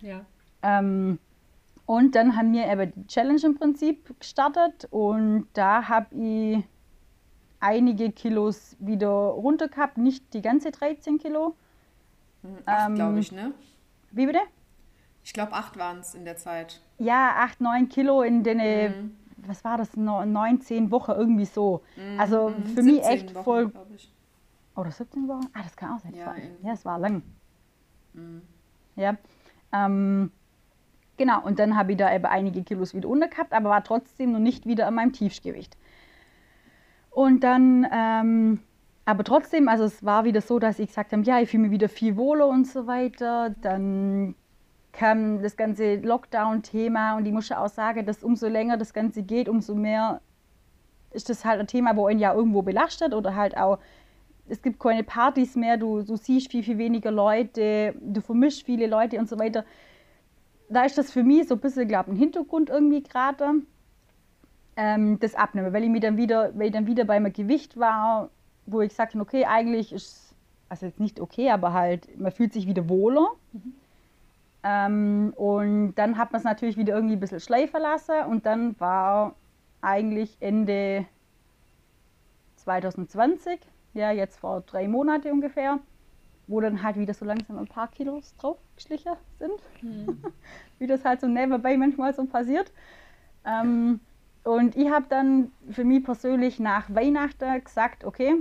Ja. Ähm, und dann haben wir eben die Challenge im Prinzip gestartet und da habe ich einige Kilos wieder runter gehabt, nicht die ganze 13 Kilo. Hm, acht, ähm, glaube ich, ne? Wie bitte? Ich glaube, acht waren es in der Zeit. Ja, acht, neun Kilo in den, mhm. was war das, neun, zehn Wochen, irgendwie so. Mhm. Also mhm. für mich echt Wochen, voll. Oder 17 Wochen? Ah, das kann auch sein. Ja, ja es war lang. Mhm. Ja. Ähm, Genau, und dann habe ich da eben einige Kilos wieder unter gehabt, aber war trotzdem noch nicht wieder an meinem Tiefgewicht. Und dann, ähm, aber trotzdem, also es war wieder so, dass ich gesagt habe, ja, ich fühle mich wieder viel wohler und so weiter. Dann kam das ganze Lockdown-Thema und ich muss auch sagen, dass umso länger das Ganze geht, umso mehr ist das halt ein Thema, wo ihn ja irgendwo belastet oder halt auch, es gibt keine Partys mehr, du, du siehst viel, viel weniger Leute, du vermischst viele Leute und so weiter da ist das für mich so ein bisschen, glaube ich, ein Hintergrund irgendwie gerade. Ähm, das Abnehmen, weil ich, mir dann wieder, weil ich dann wieder bei meinem Gewicht war, wo ich habe, okay, eigentlich ist, also jetzt nicht okay, aber halt, man fühlt sich wieder wohler. Mhm. Ähm, und dann hat man es natürlich wieder irgendwie ein bisschen schleifen lassen und dann war eigentlich Ende 2020, ja, jetzt vor drei Monaten ungefähr, wo dann halt wieder so langsam ein paar Kilos draufgeschlichen sind. Mhm. Wie das halt so nebenbei manchmal so passiert. Ähm, und ich habe dann für mich persönlich nach Weihnachten gesagt, okay,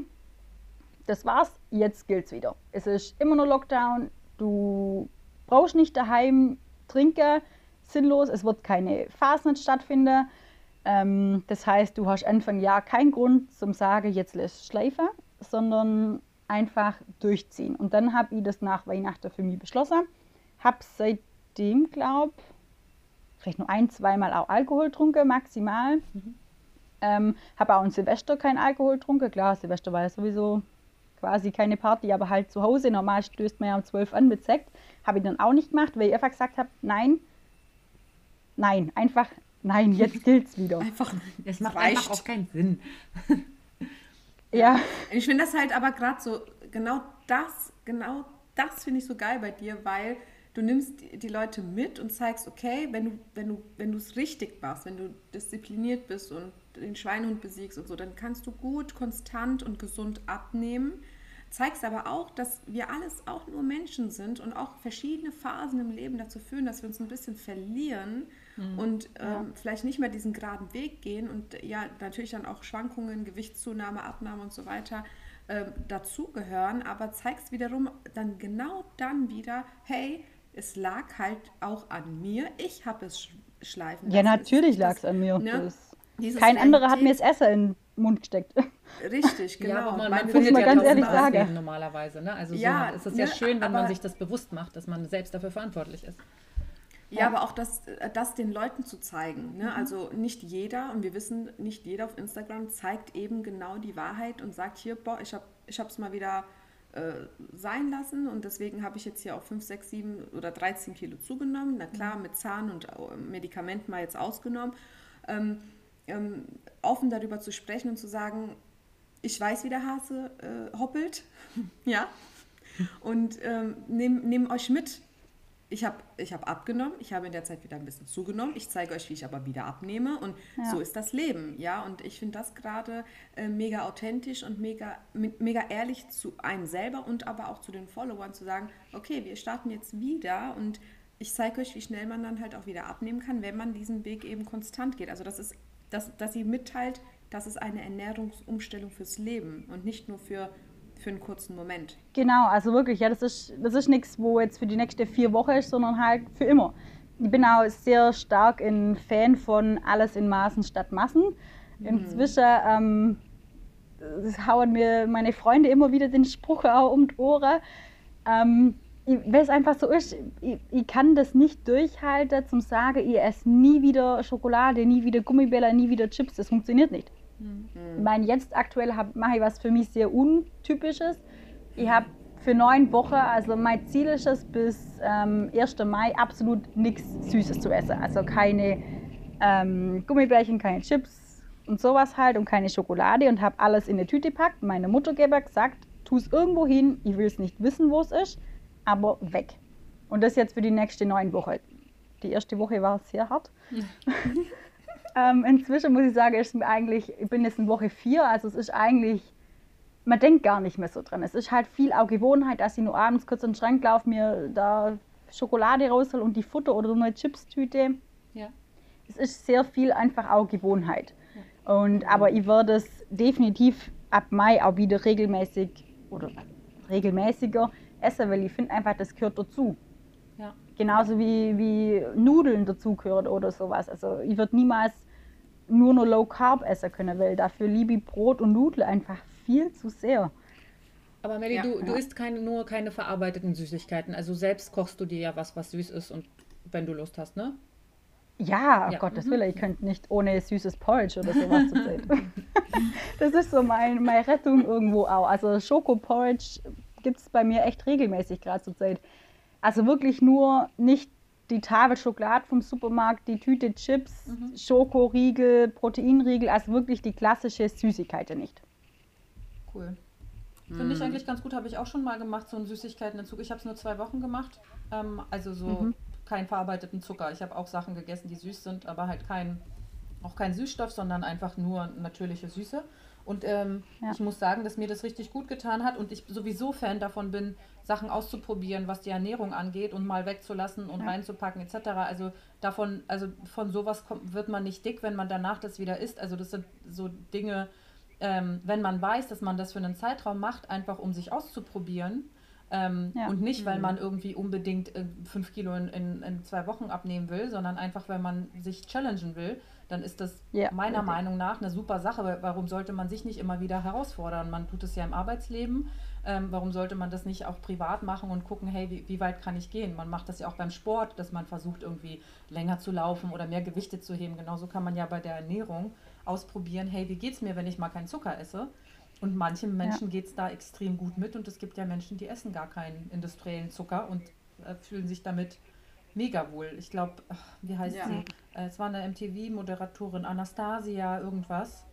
das war's, jetzt gilt's wieder. Es ist immer noch Lockdown, du brauchst nicht daheim trinken, sinnlos, es wird keine Phasen stattfinden. Ähm, das heißt, du hast Anfang Jahr keinen Grund zum sagen, jetzt lässt schleifen, sondern einfach durchziehen. Und dann habe ich das nach Weihnachten für mich beschlossen. Habe seitdem, glaube vielleicht nur ein, zweimal auch Alkohol getrunken, maximal. Mhm. Ähm, habe auch ein Silvester kein Alkohol getrunken. Klar, Silvester war ja sowieso quasi keine Party, aber halt zu Hause. Normal stößt man ja um 12 an mit Sekt. Habe ich dann auch nicht gemacht, weil ich einfach gesagt habe, nein, nein, einfach nein, jetzt gilt's wieder. einfach, das macht reicht. einfach auch keinen Sinn. Ja. Ich finde das halt aber gerade so, genau das, genau das finde ich so geil bei dir, weil du nimmst die Leute mit und zeigst, okay, wenn du, wenn du, wenn du es richtig machst, wenn du diszipliniert bist und den Schweinehund besiegst und so, dann kannst du gut, konstant und gesund abnehmen. Zeigst aber auch, dass wir alles auch nur Menschen sind und auch verschiedene Phasen im Leben dazu führen, dass wir uns ein bisschen verlieren mhm. und ähm, ja. vielleicht nicht mehr diesen geraden Weg gehen und ja, natürlich dann auch Schwankungen, Gewichtszunahme, Abnahme und so weiter äh, dazugehören, aber zeigst wiederum dann genau dann wieder, hey, es lag halt auch an mir, ich habe es schleifen Ja, natürlich lag es an mir. Ne? Kein anderer hat mir das Essen in den Mund gesteckt. Richtig, genau. Ja, aber man, man findet ja ganz ehrlich sagen. normalerweise. Ne? Also ja, so, es ist ja ne, schön, wenn man sich das bewusst macht, dass man selbst dafür verantwortlich ist. Ja, aber auch das, äh, das den Leuten zu zeigen. Ne? Mhm. Also nicht jeder, und wir wissen, nicht jeder auf Instagram zeigt eben genau die Wahrheit und sagt hier, boah, ich habe es mal wieder äh, sein lassen und deswegen habe ich jetzt hier auch 5, 6, 7 oder 13 Kilo zugenommen. Na klar, mhm. mit Zahn und Medikamenten mal jetzt ausgenommen. Ähm, ähm, offen darüber zu sprechen und zu sagen, ich weiß, wie der Hase äh, hoppelt, ja, und ähm, nehmt nehm euch mit ich habe ich hab abgenommen, ich habe in der Zeit wieder ein bisschen zugenommen. Ich zeige euch, wie ich aber wieder abnehme. Und ja. so ist das Leben, ja. Und ich finde das gerade äh, mega authentisch und mega, mega ehrlich zu einem selber und aber auch zu den Followern zu sagen, okay, wir starten jetzt wieder und ich zeige euch, wie schnell man dann halt auch wieder abnehmen kann, wenn man diesen Weg eben konstant geht. Also das ist, dass, dass sie mitteilt, das ist eine Ernährungsumstellung fürs Leben und nicht nur für für einen kurzen Moment. Genau, also wirklich, ja, das ist, das ist nichts, wo jetzt für die nächsten vier Wochen ist, sondern halt für immer. Ich bin auch sehr stark ein Fan von alles in Maßen statt Massen. Inzwischen ähm, hauen mir meine Freunde immer wieder den Spruch auch um die Ohren. Ähm, weil es einfach so ist, ich, ich, kann das nicht durchhalten, zum sagen, ich esse nie wieder Schokolade, nie wieder Gummibälle, nie wieder Chips. Das funktioniert nicht. Mhm. Ich meine, jetzt aktuell mache ich was für mich sehr Untypisches. Ich habe für neun Wochen, also mein Ziel ist es, bis ähm, 1. Mai absolut nichts Süßes zu essen. Also keine ähm, Gummibärchen, keine Chips und sowas halt und keine Schokolade und habe alles in eine Tüte gepackt. Meine Mutter gesagt, tu es irgendwo hin, ich will es nicht wissen, wo es ist aber weg. Und das jetzt für die nächste neun Wochen. Die erste Woche war sehr hart. ähm, inzwischen muss ich sagen, ist mir eigentlich, ich bin jetzt in Woche vier, also es ist eigentlich, man denkt gar nicht mehr so dran. Es ist halt viel auch Gewohnheit, dass ich nur abends kurz in den Schrank laufe, mir da Schokolade raushol und die Futter oder eine Chipstüte. Ja. Es ist sehr viel einfach auch Gewohnheit. Ja. Und, aber ich werde es definitiv ab Mai auch wieder regelmäßig oder regelmäßiger essen, weil ich finde einfach, das gehört dazu. Ja. Genauso wie, wie Nudeln dazugehört oder sowas. Also ich würde niemals nur noch Low Carb essen können, weil dafür liebe ich Brot und Nudeln einfach viel zu sehr. Aber Melli, ja, du, ja. du isst keine, nur keine verarbeiteten Süßigkeiten. Also selbst kochst du dir ja was, was süß ist und wenn du Lust hast, ne? Ja, ja. Gottes mhm. Willen, ich könnte nicht ohne süßes Porridge oder sowas zu sehen. das ist so mein, meine Rettung irgendwo auch. Also Schokoporridge gibt es bei mir echt regelmäßig gerade zur Zeit. Also wirklich nur nicht die Tafel Schokolade vom Supermarkt, die Tüte Chips, mhm. Schokoriegel, Proteinriegel, also wirklich die klassische Süßigkeit nicht. Cool. Finde ich mhm. eigentlich ganz gut, habe ich auch schon mal gemacht, so einen Süßigkeitenentzug. Ich habe es nur zwei Wochen gemacht. Ähm, also so mhm. keinen verarbeiteten Zucker. Ich habe auch Sachen gegessen, die süß sind, aber halt kein, auch kein Süßstoff, sondern einfach nur natürliche Süße. Und ähm, ja. ich muss sagen, dass mir das richtig gut getan hat und ich sowieso Fan davon bin, Sachen auszuprobieren, was die Ernährung angeht und mal wegzulassen und ja. reinzupacken etc. Also davon, also von sowas kommt, wird man nicht dick, wenn man danach das wieder isst. Also das sind so Dinge, ähm, wenn man weiß, dass man das für einen Zeitraum macht, einfach um sich auszuprobieren. Ähm, ja. Und nicht, weil mhm. man irgendwie unbedingt äh, fünf Kilo in, in, in, zwei Wochen abnehmen will, sondern einfach, weil man sich challengen will dann ist das ja, meiner okay. Meinung nach eine super Sache. Warum sollte man sich nicht immer wieder herausfordern? Man tut es ja im Arbeitsleben. Ähm, warum sollte man das nicht auch privat machen und gucken, hey, wie, wie, weit kann ich gehen? Man macht das ja auch beim Sport, dass man versucht, irgendwie länger zu laufen oder mehr Gewichte zu heben. Genauso kann man ja bei der Ernährung ausprobieren, hey, wie geht es mir, wenn ich mal keinen Zucker esse? Und manchen Menschen ja. geht es da extrem gut mit und es gibt ja Menschen, die essen gar keinen industriellen Zucker und äh, fühlen sich damit mega wohl. Ich glaube, wie heißt ja. sie? Äh, es war eine MTV-Moderatorin, Anastasia, irgendwas.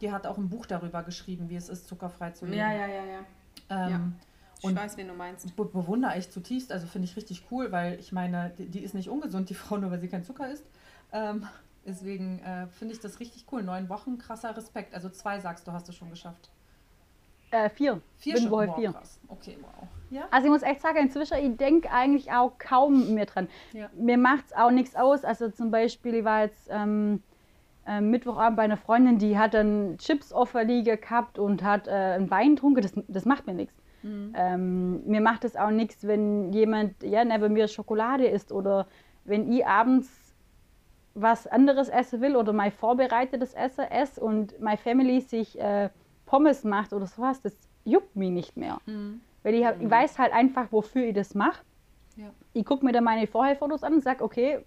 Die hat auch ein Buch darüber geschrieben, wie es ist, zuckerfrei zu leben. Ja, ja, ja, ja. Ähm, ja. Ich und weiß, wen du meinst. Be bewundere ich zutiefst. Also finde ich richtig cool, weil ich meine, die, die, ist nicht ungesund, die Frau, nur weil sie kein Zucker isst. Ähm, deswegen äh, finde ich das richtig cool. Neun Wochen, krasser Respekt. Also zwei sagst du, hast du schon geschafft. Äh, vier. Vier Bin vier. Krass. Okay, wow. Ja? Also ich muss echt sagen, inzwischen, ich denke eigentlich auch kaum mehr dran. Ja. Mir macht es auch nichts aus. Also zum Beispiel, ich war jetzt ähm, äh, Mittwochabend bei einer Freundin, die hat dann Chips auf der Liege gehabt und hat äh, einen Wein getrunken. Das, das macht mir nichts. Mhm. Ähm, mir macht es auch nichts, wenn jemand ja, neben mir Schokolade isst oder wenn ich abends was anderes essen will oder mein vorbereitetes Essen esse und meine Family sich äh, Pommes macht oder sowas, das juckt mich nicht mehr. Mhm. Weil ich, ich, weiß halt einfach, wofür ich das mache. Ja. Ich gucke mir dann meine Vorherfotos an und sage, okay,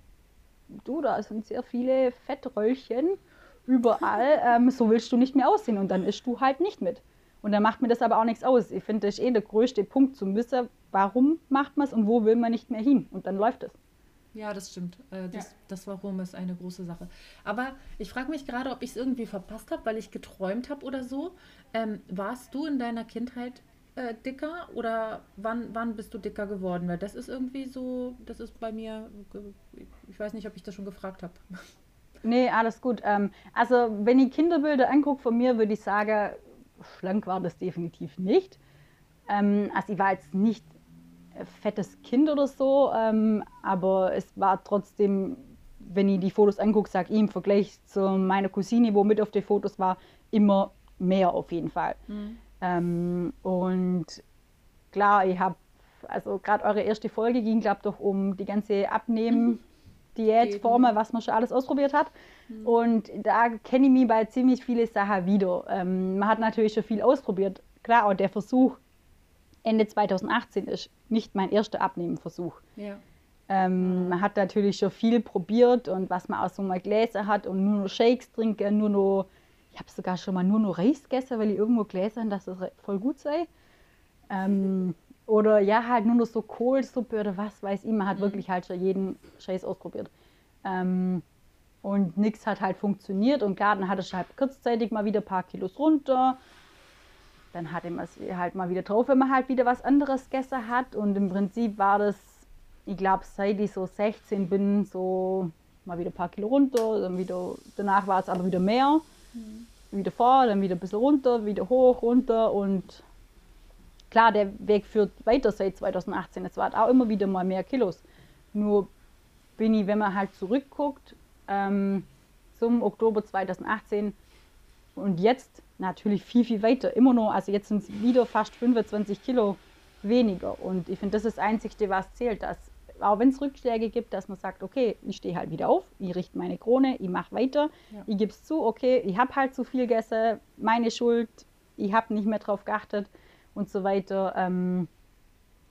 du, da sind sehr viele Fettröllchen überall, ähm, so willst du nicht mehr aussehen und dann isst du halt nicht mit. Und dann macht mir das aber auch nichts aus. Ich finde, das ist eh der größte Punkt zum Wissen, warum macht man es und wo will man nicht mehr hin. Und dann läuft es. Ja, das stimmt. Äh, das, ja. das Warum ist eine große Sache. Aber ich frage mich gerade, ob ich es irgendwie verpasst habe, weil ich geträumt habe oder so. Ähm, warst du in deiner Kindheit äh, dicker oder wann, wann bist du dicker geworden? Weil das ist irgendwie so, das ist bei mir, ich weiß nicht, ob ich das schon gefragt habe. Nee, alles gut. Ähm, also, wenn ich Kinderbilder angucke von mir, würde ich sagen, schlank war das definitiv nicht. Ähm, also, ich war jetzt nicht fettes Kind oder so, ähm, aber es war trotzdem, wenn ich die Fotos angucke, sage ich im Vergleich zu meiner Cousine, wo mit auf den Fotos war, immer mehr auf jeden Fall. Mhm. Ähm, und klar, ich habe, also gerade eure erste Folge ging, glaube ich, doch um die ganze Abnehmen. Diätformen, was man schon alles ausprobiert hat. Mhm. Und da kenne ich mich bei ziemlich vielen Sachen wieder. Ähm, man hat natürlich schon viel ausprobiert. Klar, und der Versuch, Ende 2018 ist nicht mein erster Abnehmenversuch. Ja. Ähm, man hat natürlich schon viel probiert und was man aus so mal Gläser hat und nur noch Shakes trinken, nur noch, ich habe sogar schon mal nur noch Reis gegessen, weil ich irgendwo Gläser habe, dass das voll gut sei. Ähm, oder ja, halt nur noch so Kohlsuppe oder was weiß ich. Man hat mhm. wirklich halt schon jeden Scheiß ausprobiert. Ähm, und nichts hat halt funktioniert. Und klar, dann hatte ich halt kurzzeitig mal wieder ein paar Kilos runter. Dann hatte man es halt mal wieder drauf, wenn man halt wieder was anderes gegessen hat. Und im Prinzip war das, ich glaube, seit ich so 16 bin, so mal wieder ein paar Kilo runter. Dann wieder, danach war es aber wieder mehr. Mhm. Wieder vor, dann wieder ein bisschen runter, wieder hoch, runter. Und klar, der Weg führt weiter seit 2018. Es waren auch immer wieder mal mehr Kilos. Nur bin ich, wenn man halt zurückguckt, ähm, zum Oktober 2018 und jetzt natürlich viel, viel weiter. Immer noch, also jetzt sind es wieder fast 25 Kilo weniger. Und ich finde, das ist das Einzige, was zählt, dass auch wenn es Rückschläge gibt, dass man sagt, okay, ich stehe halt wieder auf, ich richte meine Krone, ich mache weiter, ja. ich gebe es zu, okay, ich habe halt zu viel gegessen, meine Schuld, ich habe nicht mehr drauf geachtet und so weiter. Ähm,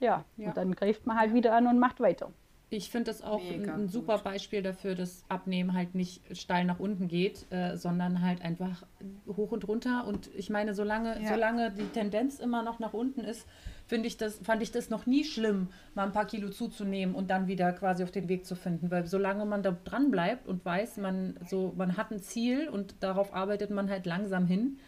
ja. ja. und dann greift man halt wieder an und macht weiter. Ich finde das auch ein, ein, super Beispiel dafür, dass Abnehmen halt nicht steil nach unten geht, äh, sondern halt einfach hoch und runter. Und ich meine, solange, ja. solange die Tendenz immer noch nach unten ist, finde ich das, fand ich das noch nie schlimm, mal ein paar Kilo zuzunehmen und dann wieder quasi auf den Weg zu finden. Weil solange man da dran bleibt und weiß, man so, man hat ein Ziel und darauf arbeitet man halt langsam hin.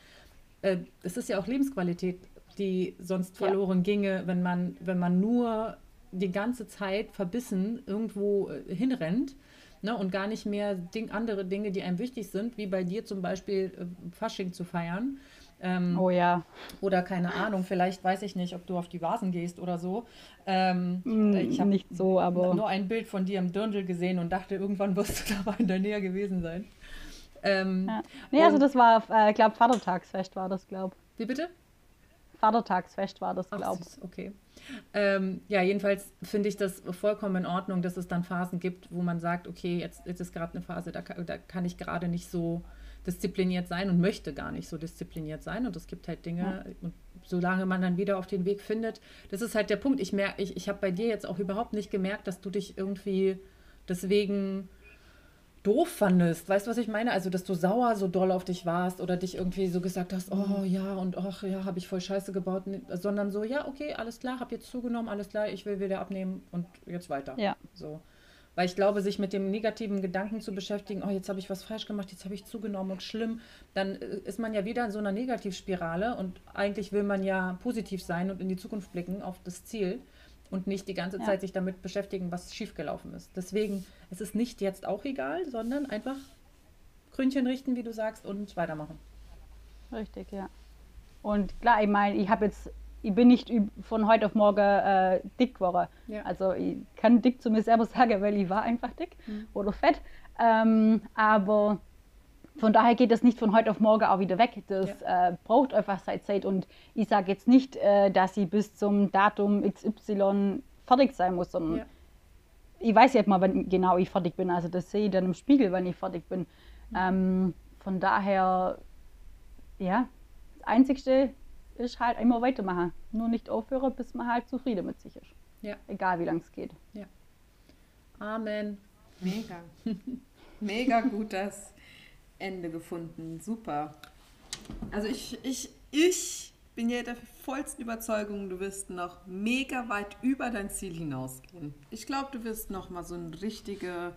Äh, es ist ja auch Lebensqualität die sonst verloren ja. ginge, wenn man, wenn man nur die ganze Zeit verbissen irgendwo äh, hinrennt ne, und gar nicht mehr Ding, andere Dinge, die einem wichtig sind, wie bei dir zum Beispiel äh, Fasching zu feiern. Ähm, oh ja. Oder keine Ahnung, vielleicht weiß ich nicht, ob du auf die Vasen gehst oder so. Ähm, mm, ich habe nicht so, aber. Nur ein Bild von dir im Dirndl gesehen und dachte, irgendwann wirst du dabei in der Nähe gewesen sein. Ähm, ja. Nee, also das war, äh, glaube Vatertagsfest war das, glaube Wie bitte? Vatertagsfest war das, glaube ich. Okay. Ähm, ja, jedenfalls finde ich das vollkommen in Ordnung, dass es dann Phasen gibt, wo man sagt, okay, jetzt, jetzt ist gerade eine Phase, da, da kann ich gerade nicht so diszipliniert sein und möchte gar nicht so diszipliniert sein. Und es gibt halt Dinge, ja. und solange man dann wieder auf den Weg findet, das ist halt der Punkt. Ich merke, ich, ich habe bei dir jetzt auch überhaupt nicht gemerkt, dass du dich irgendwie deswegen doof fandest. Weißt du, was ich meine? Also, dass du sauer so doll auf dich warst oder dich irgendwie so gesagt hast, oh ja, und ach ja, habe ich voll Scheiße gebaut, sondern so, ja, okay, alles klar, habe jetzt zugenommen, alles klar, ich will wieder abnehmen und jetzt weiter. Ja. So. Weil ich glaube, sich mit dem negativen Gedanken zu beschäftigen, oh, jetzt habe ich was falsch gemacht, jetzt habe ich zugenommen und schlimm, dann äh, ist man ja wieder in so einer Negativspirale und eigentlich will man ja positiv sein und in die Zukunft blicken auf das Ziel und nicht die ganze Zeit sich damit beschäftigen, was schiefgelaufen ist. Deswegen, es ist nicht jetzt auch egal, sondern einfach Krönchen richten, wie du sagst, und weitermachen. Richtig, ja. Und klar, ich meine, ich habe jetzt, ich bin nicht von heute auf morgen äh, dick geworden. Ja. Also ich kann dick zu mir selber sagen, weil ich war einfach dick mhm. oder fett. Ähm, aber von daher geht das nicht von heute auf morgen auch wieder weg. Das ja. äh, braucht einfach seine Zeit. Und ich sage jetzt nicht, äh, dass sie bis zum Datum XY fertig sein muss, sondern ja. ich weiß jetzt mal, wann genau ich fertig bin. Also das sehe ich dann im Spiegel, wann ich fertig bin. Mhm. Ähm, von daher, ja, das Einzigste ist halt immer weitermachen. Nur nicht aufhören, bis man halt zufrieden mit sich ist. Ja. Egal wie lange es geht. Ja. Amen. Mega. Mega gut, dass Ende gefunden. Super. Also ich, ich, ich bin ja der vollsten Überzeugung, du wirst noch mega weit über dein Ziel hinausgehen. Ich glaube, du wirst noch mal so eine richtige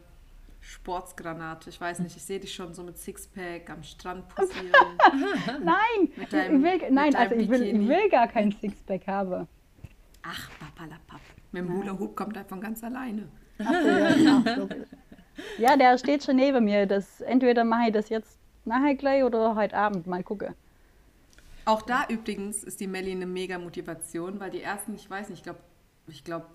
Sportsgranate. Ich weiß nicht, ich sehe dich schon so mit Sixpack am Strand posieren. nein, deinem, ich will, nein, also ich will, ich will gar kein Sixpack haben. Ach, papalapap. Mit dem Hula Hoop kommt er von ganz alleine. Ach, ja, so. Ja, der steht schon neben mir. Das, entweder mache ich das jetzt nachher gleich oder heute Abend mal gucke. Auch da übrigens ist die Melli eine mega Motivation, weil die ersten, ich weiß nicht, ich glaube, ich glaube,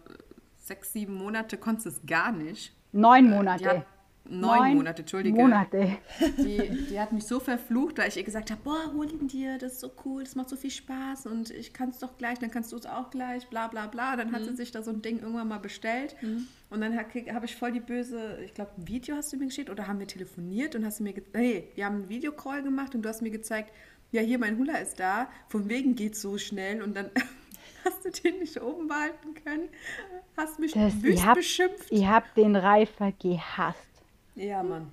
sechs, sieben Monate konntest du es gar nicht. Neun Monate. Äh, Neun, Neun Monate, Entschuldige. Monate. Die, die hat mich so verflucht, weil ich ihr gesagt habe, boah, hol ihn dir, das ist so cool, das macht so viel Spaß und ich kann es doch gleich, dann kannst du es auch gleich, bla bla bla. Dann hat mhm. sie sich da so ein Ding irgendwann mal bestellt mhm. und dann habe ich voll die böse, ich glaube, ein Video hast du mir geschickt oder haben wir telefoniert und hast du mir, hey, wir haben einen Videocall gemacht und du hast mir gezeigt, ja, hier mein Hula ist da, von wegen geht so schnell und dann Hast du den nicht oben behalten können? Hast mich das, wüst hab, beschimpft? Ich habe den Reifer gehasst. Ja, Mann.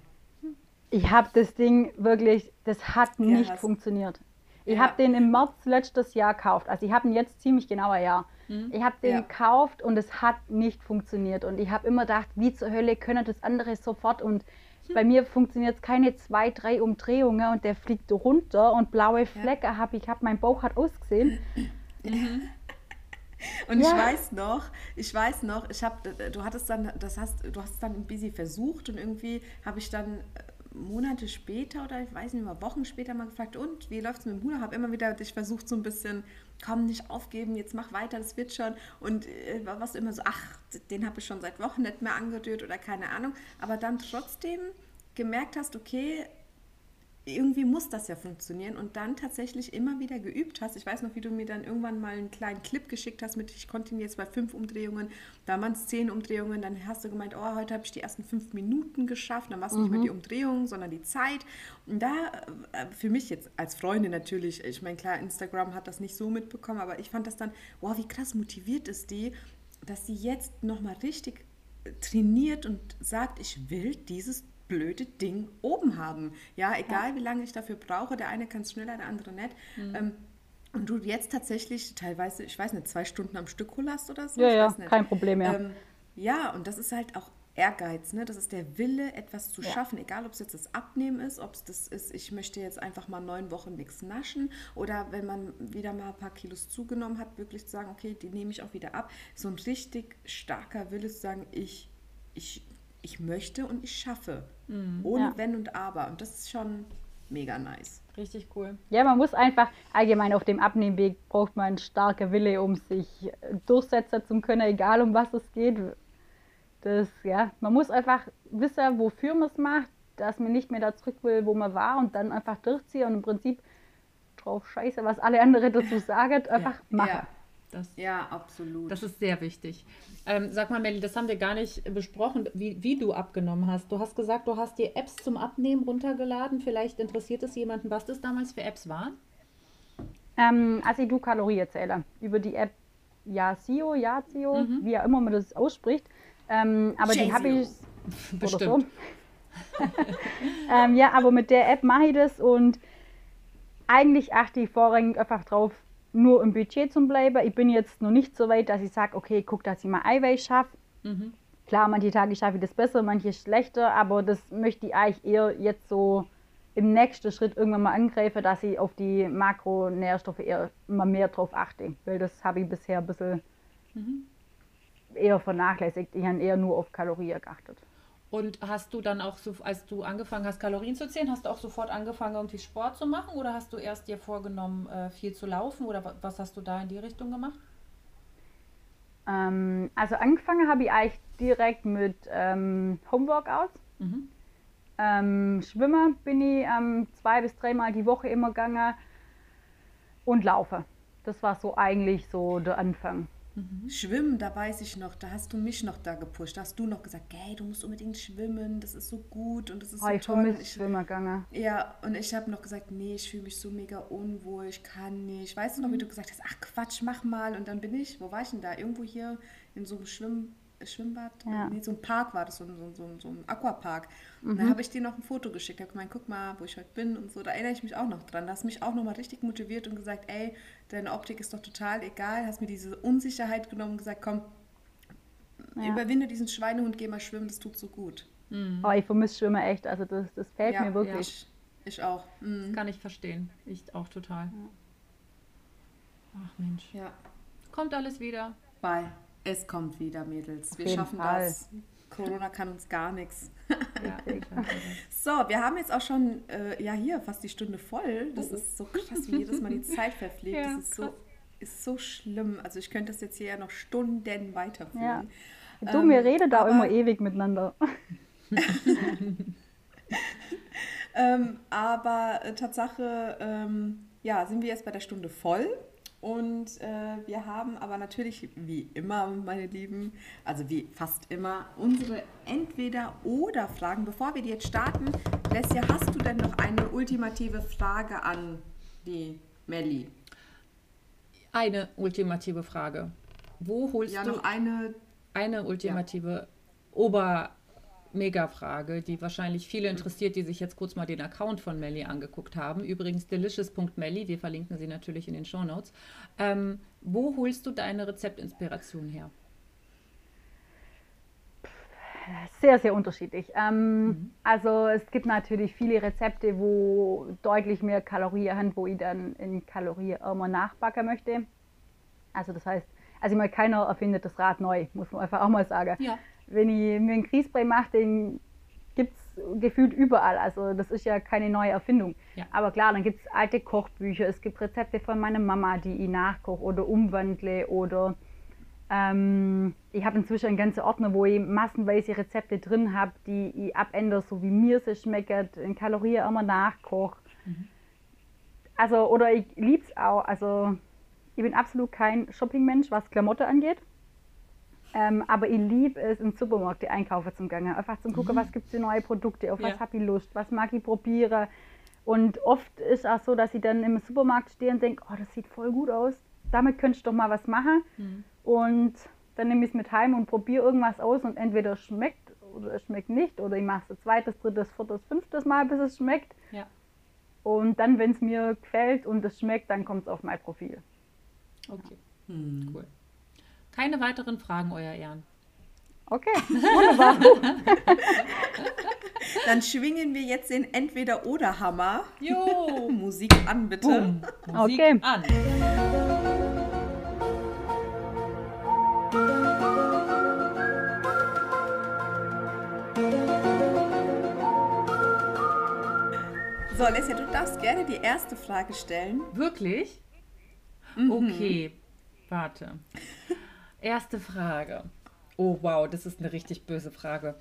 Ich habe das Ding wirklich, das hat ja, nicht funktioniert. Ich ja. habe den im März letztes Jahr gekauft. Also ich habe ihn jetzt ziemlich genauer Jahr. Mhm. Ich habe den ja. gekauft und es hat nicht funktioniert. Und ich habe immer gedacht, wie zur Hölle können das andere sofort. Und hm. bei mir funktioniert es keine zwei, drei Umdrehungen und der fliegt runter und blaue Flecke ja. habe ich. habe mein Bauch hat ausgesehen. Mhm. Und ja. ich weiß noch, ich weiß noch, ich habe, du hattest dann, das hast, du hast es dann ein bisschen versucht und irgendwie habe ich dann äh, Monate später oder ich weiß nicht mehr, Wochen später mal gefragt, und wie läuft es mit dem Bruder? Habe immer wieder dich versucht, so ein bisschen, komm, nicht aufgeben, jetzt mach weiter, das wird schon. Und äh, was immer so, ach, den habe ich schon seit Wochen nicht mehr angerührt oder keine Ahnung. Aber dann trotzdem gemerkt hast, okay, irgendwie muss das ja funktionieren und dann tatsächlich immer wieder geübt hast. Ich weiß noch, wie du mir dann irgendwann mal einen kleinen Clip geschickt hast mit, ich konnte ihn jetzt bei fünf Umdrehungen, da waren es zehn Umdrehungen, dann hast du gemeint, oh, heute habe ich die ersten fünf Minuten geschafft, dann war es mhm. nicht mehr mhm. die Umdrehung, sondern die Zeit. Und da, äh, für mich jetzt als Freundin natürlich, ich meine, klar, Instagram hat das nicht so mitbekommen, aber ich fand das dann, wow, wie krass motiviert ist die, dass sie jetzt nochmal richtig trainiert und sagt, ich will dieses blöde Ding oben haben. Ja, egal ja. wie lange ich dafür brauche, der eine kann es schneller, der andere nicht. Mhm. Ähm, und du jetzt tatsächlich teilweise, ich weiß nicht, zwei Stunden am Stück holst oder so? Ja, ja, kein Problem mehr. Ähm, ja, und das ist halt auch Ehrgeiz, ne? Das ist der Wille, etwas zu ja. schaffen, egal ob es jetzt das Abnehmen ist, ob es das ist, ich möchte jetzt einfach mal neun Wochen nichts naschen oder wenn man wieder mal ein paar Kilos zugenommen hat, wirklich zu sagen, okay, die nehme ich auch wieder ab. So ein richtig starker Wille zu sagen, ich, ich ich möchte und ich schaffe. Mhm, ohne ja. Wenn und Aber. Und das ist schon mega nice. Richtig cool. Ja, man muss einfach, allgemein auf dem Abnehmweg braucht man starke Wille, um sich äh, durchsetzen zu können, egal um was es geht. Das, ja, man muss einfach wissen, wofür man es macht, dass man nicht mehr da zurück will, wo man war und dann einfach durchziehen und im Prinzip drauf scheiße, was alle anderen dazu sagen, einfach ja. machen. Ja. Das, ja, absolut. Das ist sehr wichtig. Ähm, sag mal, Melli, das haben wir gar nicht besprochen, wie, wie du abgenommen hast. Du hast gesagt, du hast dir Apps zum Abnehmen runtergeladen. Vielleicht interessiert es jemanden, was das damals für Apps waren? Ähm, also du Kalorienzähler über die App Yasio, Yazio, mhm. wie auch immer man das ausspricht. Ähm, aber die habe ich Bestimmt. So. ähm, ja, aber mit der App mache ich das und eigentlich achte ich vorrangig einfach drauf, nur im Budget zu bleiben. Ich bin jetzt noch nicht so weit, dass ich sage, okay, guck, dass ich mal Eiweiß schaffe. Mhm. Klar, manche Tage schaffe ich das besser, manche schlechter, aber das möchte ich eigentlich eher jetzt so im nächsten Schritt irgendwann mal angreifen, dass ich auf die Makronährstoffe eher mal mehr drauf achte. Weil das habe ich bisher ein bisschen mhm. eher vernachlässigt. Ich habe eher nur auf Kalorien geachtet. Und hast du dann auch, so, als du angefangen hast, Kalorien zu zählen, hast du auch sofort angefangen, irgendwie Sport zu machen? Oder hast du erst dir vorgenommen, äh, viel zu laufen? Oder was hast du da in die Richtung gemacht? Ähm, also angefangen habe ich eigentlich direkt mit ähm, Homeworkouts. Mhm. Ähm, Schwimmen bin ich ähm, zwei bis dreimal die Woche immer gegangen und laufe. Das war so eigentlich so der Anfang. Mhm. Schwimmen, da weiß ich noch, da hast du mich noch da gepusht. Da hast du noch gesagt, hey, du musst unbedingt schwimmen, das ist so gut und das ist oh, so ich toll. Ich Schwimmergange. Ja, und ich habe noch gesagt, nee, ich fühle mich so mega unwohl, ich kann nicht. Weißt du noch, wie du gesagt hast, ach Quatsch, mach mal. Und dann bin ich, wo war ich denn da? Irgendwo hier in so einem Schwimm Schwimmbad, ja. nee, so ein Park war das, so, so, so, so ein Aquapark. Mhm. Und dann habe ich dir noch ein Foto geschickt. Ich habe gemeint, guck mal, wo ich heute bin und so. Da erinnere ich mich auch noch dran. Da hast du mich auch nochmal richtig motiviert und gesagt, ey, deine Optik ist doch total egal. Hast mir diese Unsicherheit genommen und gesagt, komm, ja. überwinde diesen Schweinehund, geh mal schwimmen, das tut so gut. Mhm. Oh, ich vermisse Schwimmen echt. Also das, das fällt ja, mir wirklich. Ich, ich, auch. Mhm. Das kann ich verstehen. Ich auch total. Ach Mensch. Ja. Kommt alles wieder. Bye. Es kommt wieder, Mädels. Wir schaffen Fall. das. Corona kann uns gar nichts. Ja, so, wir haben jetzt auch schon, äh, ja hier, fast die Stunde voll. Das oh. ist so krass, wie jedes Mal die Zeit verfliegt. Ja, das ist so, ist so schlimm. Also ich könnte das jetzt hier ja noch Stunden weiterführen. Ja. Du, ähm, wir reden da immer ewig miteinander. ähm, aber äh, Tatsache, ähm, ja, sind wir jetzt bei der Stunde voll. Und äh, wir haben aber natürlich, wie immer, meine Lieben, also wie fast immer, unsere Entweder-Oder-Fragen. Bevor wir die jetzt starten, Lesja, hast du denn noch eine ultimative Frage an die Melli? Eine ultimative Frage. Wo holst ja, du noch eine eine ultimative ja. Ober-Mega-Frage, die wahrscheinlich viele interessiert, die sich jetzt kurz mal den Account von Melly angeguckt haben. Übrigens delicious.melly, wir verlinken sie natürlich in den Show Notes. Ähm, wo holst du deine Rezeptinspiration her? Sehr, sehr unterschiedlich. Ähm, mhm. Also es gibt natürlich viele Rezepte, wo deutlich mehr Kalorien haben, wo ich dann in Kalorien immer nachbacken möchte. Also das heißt, also ich meine, keiner erfindet das Rad neu, muss man einfach auch mal sagen. Ja. Wenn ich mir einen Grießbrei mache, den gibt es gefühlt überall. Also das ist ja keine neue Erfindung. Ja. Aber klar, dann gibt es alte Kochbücher, es gibt Rezepte von meiner Mama, die ich nachkoche oder umwandle oder ähm, ich habe inzwischen einen ganzen Ordner, wo ich massenweise Rezepte drin habe, die ich abändere, so wie mir sie schmecken, in Kalorien immer nachkoche. Mhm. Also, oder ich liebe es auch, also ich bin absolut kein Shopping-Mensch, was Klamotte angeht. Ähm, aber ich liebe es, im Supermarkt die Einkaufen zu gehen. Einfach zu gucken, mhm. was gibt es für neue Produkte, auf ja. was habe ich Lust, was mag ich probieren. Und oft ist auch so, dass ich dann im Supermarkt stehe und denke, oh, das sieht voll gut aus. Damit könnte ich doch mal was machen. Mhm. Und dann nehme ich es mit heim und probiere irgendwas aus und entweder schmeckt oder es schmeckt nicht. Oder ich mache es zweites, drittes, viertes, fünftes Mal, bis es schmeckt. Ja. Und dann, wenn es mir gefällt und es schmeckt, dann kommt es auf mein Profil. Okay, hm. cool. Keine weiteren Fragen, Euer Ehren. Okay, wunderbar. Dann schwingen wir jetzt den Entweder-Oder-Hammer. Jo! Musik an, bitte. Boom. Musik okay. an. So, Lesja, du darfst gerne die erste Frage stellen. Wirklich? Mhm. Okay, warte. Erste Frage. Oh wow, das ist eine richtig böse Frage.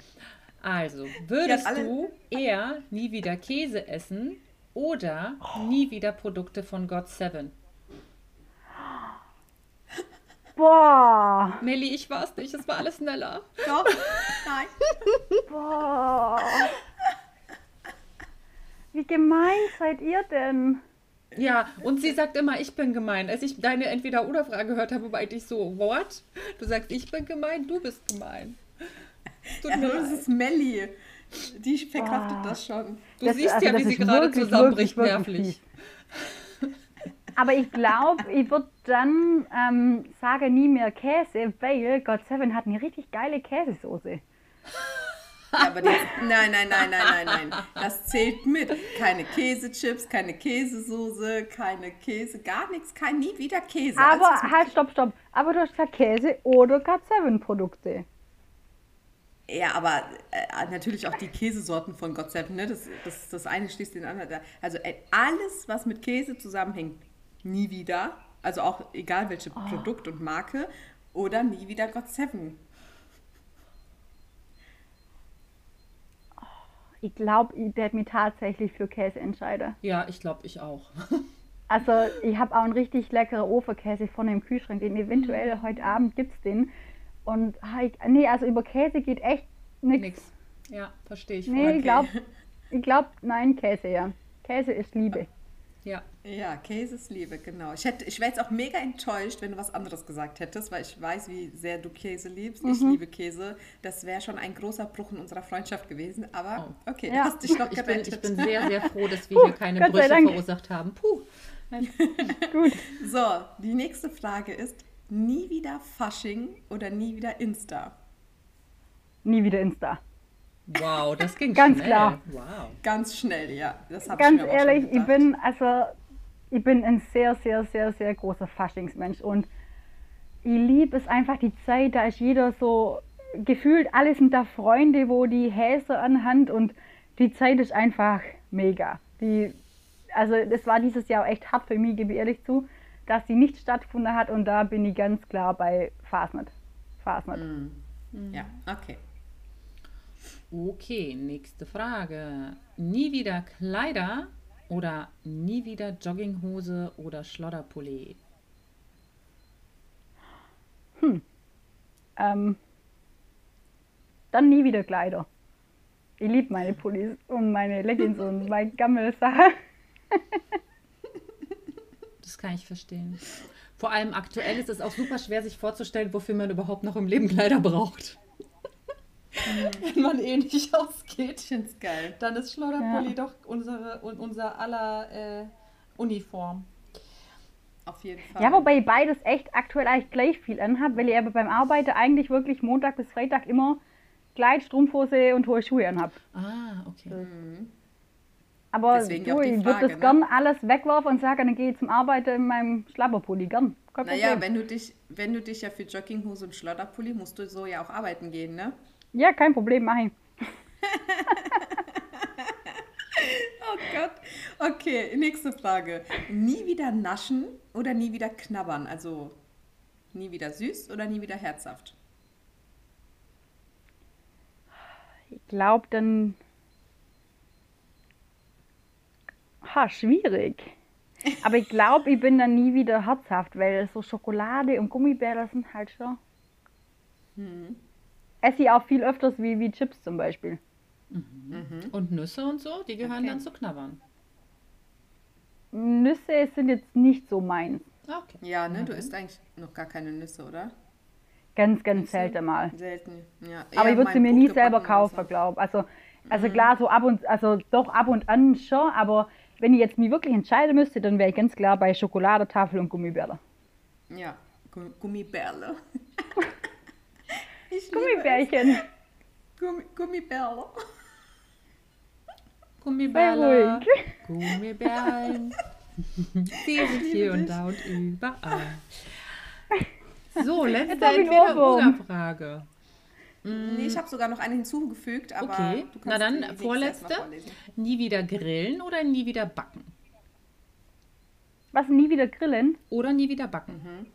Also, würdest du eher nie wieder Käse essen oder oh. nie wieder Produkte von God Seven? Boah. Melli, ich weiß nicht, es war alles schneller. Doch, nein. Boah. Wie gemein seid ihr denn? Ja, und sie sagt immer, ich bin gemein. Als ich deine Entweder-Oder-Frage gehört habe, war ich so, what? Du sagst, ich bin gemein, du bist gemein. Tut ja, mir das ist Melli. Die verkraftet oh. das schon. Du das, siehst also ja, wie sie gerade wirklich, zusammenbricht, wirklich, nervlich. Aber ich glaube, ich würde dann ähm, sagen, nie mehr Käse, weil God Seven hat eine richtig geile Käsesoße. Ja, aber die, nein, nein, nein, nein, nein, nein. Das zählt mit. Keine Käsechips, keine Käsesoße, keine Käse, gar nichts, kein nie wieder Käse. Aber also, halt, stopp, stopp. Aber du hast gesagt Käse oder God7-Produkte. Ja, aber äh, natürlich auch die Käsesorten von God Seven. Ne? Das, das, das eine schließt den anderen. Also äh, alles, was mit Käse zusammenhängt, nie wieder. Also auch egal welche oh. Produkt und Marke. Oder nie wieder God Seven. Ich glaube, ich werde mich tatsächlich für Käse entscheiden. Ja, ich glaube, ich auch. also, ich habe auch einen richtig leckeren Ofenkäse von dem Kühlschrank, den eventuell mhm. heute Abend gibt es den. Und ich, nee, also über Käse geht echt nichts. Ja, verstehe ich. Nee, okay. ich glaube, ich glaub, nein, Käse, ja. Käse ist Liebe. Ja. Ja, Käse ist Liebe, genau. Ich, ich wäre jetzt auch mega enttäuscht, wenn du was anderes gesagt hättest, weil ich weiß, wie sehr du Käse liebst. Mhm. Ich liebe Käse. Das wäre schon ein großer Bruch in unserer Freundschaft gewesen. Aber oh. okay, ja. hast dich noch gerettet. Ich bin, ich bin sehr, sehr froh, dass wir Puh, hier keine Brüche verursacht haben. Puh. Gut. So, die nächste Frage ist, nie wieder Fasching oder nie wieder Insta? Nie wieder Insta. Wow, das ging ganz schnell. klar. Wow. Ganz schnell, ja. Das ganz ich ehrlich, ich bin also ich bin ein sehr, sehr, sehr, sehr großer Faschingsmensch und ich liebe es einfach die Zeit, da ist jeder so gefühlt, alle sind da Freunde, wo die Häser anhand und die Zeit ist einfach mega. Die, also das war dieses Jahr echt hart für mich, gebe ich ehrlich zu, dass sie nicht stattgefunden hat und da bin ich ganz klar bei Fasnet. Fasnet. Mm. Mm. Ja, okay. Okay, nächste Frage. Nie wieder Kleider oder nie wieder Jogginghose oder Schlodderpulli? Hm. Ähm. Dann nie wieder Kleider. Ich liebe meine Pullis und meine Leggings und meine Gammelsachen. das kann ich verstehen. Vor allem aktuell ist es auch super schwer, sich vorzustellen, wofür man überhaupt noch im Leben Kleider braucht. Wenn man eh nicht ausgeht. Ich find's geil. Dann ist Schleuderpulli ja. doch unsere, unser aller äh, Uniform. Auf jeden Fall. Ja, wobei ich beides echt aktuell eigentlich gleich viel anhabe, weil ich aber beim Arbeiten eigentlich wirklich Montag bis Freitag immer Kleid, Strumpfhose und hohe Schuhe anhabe. Ah, okay. Mhm. Aber Deswegen du, ich würde das ne? gern alles wegwerfen und sagen, dann gehe ich zum Arbeiten in meinem Schlapperpulli. Gern. naja, wenn du, dich, wenn du dich ja für Jogginghose und Schlotterpulli musst du so ja auch arbeiten gehen, ne? Ja, kein Problem, mach ich. oh Gott. Okay, nächste Frage. Nie wieder naschen oder nie wieder knabbern? Also nie wieder süß oder nie wieder herzhaft? Ich glaube dann Ha, schwierig. Aber ich glaube, ich bin dann nie wieder herzhaft, weil so Schokolade und Gummibärchen sind halt schon. Hm. Esse ich auch viel öfters wie, wie Chips zum Beispiel. Mhm. Mhm. Und Nüsse und so, die gehören okay. dann zu knabbern. Nüsse sind jetzt nicht so meins. Okay. Ja, ne, du isst eigentlich noch gar keine Nüsse, oder? Ganz, ganz Nüsse? selten mal. Selten, ja. Aber ich würde sie mir nie selber kaufen, glaube Also, also mhm. klar, so ab und, also doch ab und an schon, aber wenn ich jetzt mich wirklich entscheiden müsste, dann wäre ich ganz klar bei Schokoladetafel und Gummibärle. Ja, Gummibärle. Gummibärchen. Gummi Gummibärle. Gummibärle. Gummibärchen. Sie sind hier und da und überall. So, letzte Entweder-Oder-Frage. Nee, ich habe sogar noch eine hinzugefügt, aber okay. Na dann, vorletzte. Nie wieder grillen oder nie wieder backen? Was, nie wieder grillen? Oder nie wieder backen? Mhm.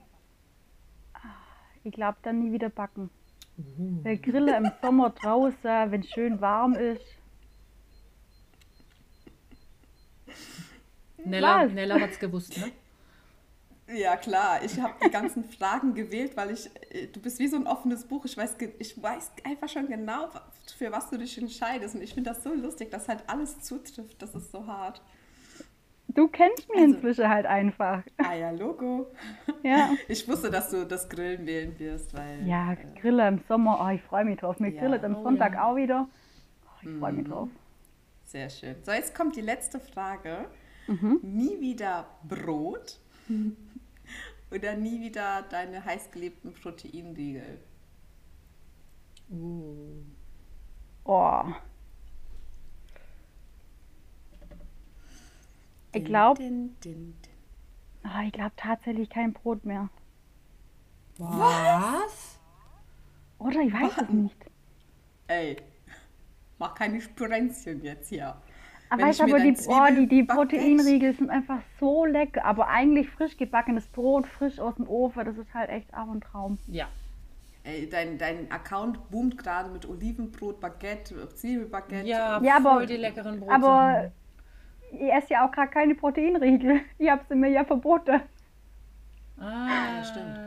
Ich glaube dann nie wieder backen. Der Grille im Sommer draußen, wenn es schön warm ist. Nella, Nella hat es gewusst, ne? Ja, klar. Ich habe die ganzen Fragen gewählt, weil ich, äh, du bist wie so ein offenes Buch. Ich weiß, ich weiß einfach schon genau, für was du dich entscheidest. Und ich finde das so lustig, dass halt alles zutrifft. Das ist so hart. Du kennst mich also, inzwischen halt einfach. Ah ja, Logo. Ja. Ich wusste, dass du das Grillen wählen wirst, weil. Ja, äh, Grille im Sommer, oh, ich freue mich drauf. Mir ja, grillet am oh, Sonntag ja. auch wieder. Oh, ich freue mich mhm. drauf. Sehr schön. So, jetzt kommt die letzte Frage. Mhm. Nie wieder Brot oder nie wieder deine heißgeliebten Proteinriegel? Uh. Oh. Ich glaube, oh, ich glaube tatsächlich kein Brot mehr. Was? Oder ich weiß es nicht. Ey, mach keine Sprenzchen jetzt hier. Aber weißt aber die, oh, die, die Proteinriegel sind einfach so lecker. Aber eigentlich frisch gebackenes Brot, frisch aus dem Ofen, das ist halt echt auch ein Traum. Ja. Ey, dein, dein Account boomt gerade mit Olivenbrot, Baguette, Zwiebelbaguette. Ja, ja voll aber, die leckeren Brote. Aber ich esse ja auch gerade keine Proteinriegel. Ich habe sie mir ja verboten. Ah, stimmt.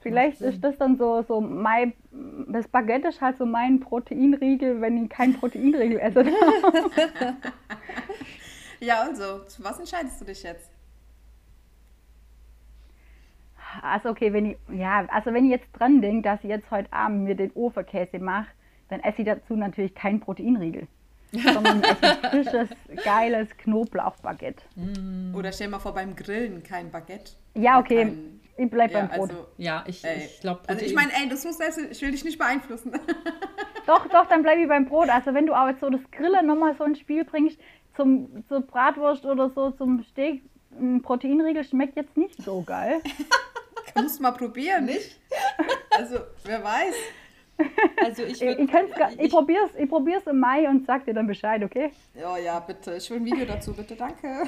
Vielleicht ist das dann so, so mein, das Baguette ist halt so mein Proteinriegel, wenn ich kein Proteinriegel esse. ja, also, zu was entscheidest du dich jetzt? Also okay, wenn ich, ja, also wenn ich jetzt dran denke, dass ich jetzt heute Abend mir den Ofenkäse mache, dann esse ich dazu natürlich kein Proteinriegel. Sondern esse frisches, geiles Knoblauchbaguette. Oder stell mal vor, beim Grillen kein Baguette. Ja, okay. Kein ich bleib ja, beim Brot. Also, ja, ich, ich glaube. Also ich meine, ey, das muss das, ich will dich nicht beeinflussen. Doch, doch, dann bleibe ich beim Brot. Also wenn du aber jetzt so das Grillen nochmal so ins Spiel bringst, zum, zur Bratwurst oder so zum Steak, ein Proteinriegel schmeckt jetzt nicht so geil. Musst mal probieren, nicht? Also, wer weiß. Also ich, würd, ich, ich, ich probiere es ich probier's im Mai und sag dir dann Bescheid, okay? Ja, ja, bitte. Ich will ein Video dazu, bitte, danke.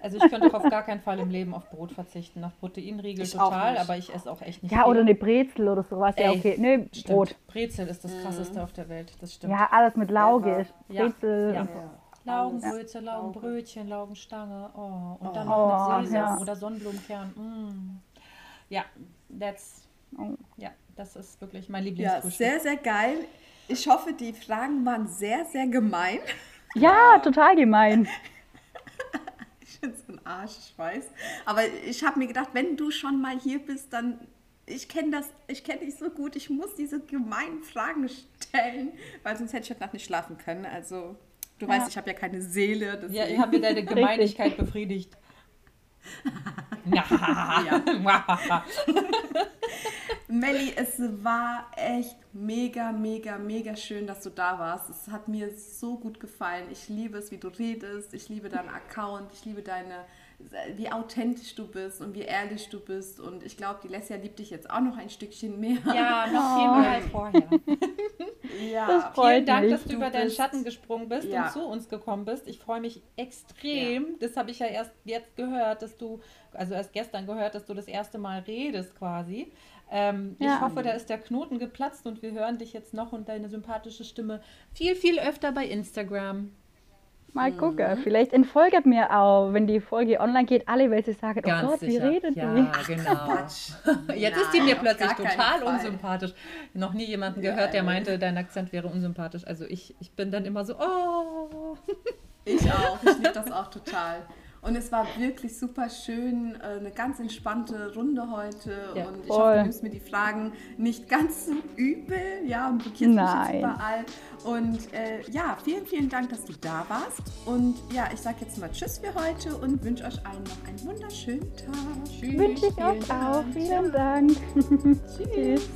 Also ich könnte auch auf gar keinen Fall im Leben auf Brot verzichten. Auf Proteinriegel ich total, aber ich esse auch echt nicht Ja, viel. oder eine Brezel oder sowas. Ey, ja, okay. Nee, stimmt. Brot. Brezel ist das krasseste mhm. auf der Welt, das stimmt. Ja, alles mit Lauge. Ja. Brezel. Ja. ja. Laugenbrötchen, Laugenbrötchen, Laugenstange. Oh. Und dann oh. noch mit Sesam oder Sonnenblumenkern. Mm. Ja, that's... Oh. Ja, das ist wirklich mein Lieblingsfrühstück. Ja, sehr, sehr geil. Ich hoffe, die Fragen waren sehr, sehr gemein. Ja, total gemein. bin so ein Arsch, ich weiß. Aber ich habe mir gedacht, wenn du schon mal hier bist, dann ich kenne das, ich kenne dich so gut, ich muss diese gemeinen Fragen stellen, weil sonst hätte ich heute Nacht nicht schlafen können. Also, du ja. weißt, ich habe ja keine Seele. Deswegen. Ja, ich habe mir deine Gemeinigkeit befriedigt. Melli, es war echt mega, mega, mega schön, dass du da warst. Es hat mir so gut gefallen. Ich liebe es, wie du redest. Ich liebe deinen Account. Ich liebe deine wie authentisch du bist und wie ehrlich du bist. Und ich glaube, die Lesja liebt dich jetzt auch noch ein Stückchen mehr. Ja, noch viel mehr als vorher. ja, das freut vielen Dank, mich. dass du, du über deinen Schatten gesprungen bist ja. und zu uns gekommen bist. Ich freue mich extrem. Ja. Das habe ich ja erst jetzt gehört, dass du, also erst gestern gehört, dass du das erste Mal redest quasi. Ähm, ja. Ich hoffe, da ist der Knoten geplatzt und wir hören dich jetzt noch und deine sympathische Stimme viel, viel öfter bei Instagram. Mal mhm. gucken. Vielleicht entfolgt mir auch, wenn die Folge online geht, alle, weil sie sagen, oh Ganz oh Gott, sicher. wie redet ja, die? Ja, genau. Jetzt ist die mir plötzlich total unsympathisch. Noch nie jemanden gehört, der meinte, dein Akzent wäre unsympathisch. Also ich, ich bin dann immer so, oh. Ich auch. Ich liebe das auch total. Und es war wirklich super schön, äh, eine ganz entspannte Runde heute. Ja, und ich voll. hoffe, du nimmst mir die Fragen nicht ganz so übel. Ja, und blockierst mich jetzt überall. Und äh, ja, vielen, vielen Dank, dass du da warst. Und ja, ich sage jetzt mal Tschüss für heute und wünsche euch allen noch einen wunderschönen Tag. Tschüss. Wünsche ich euch auch. Vielen Dank. Tschüss.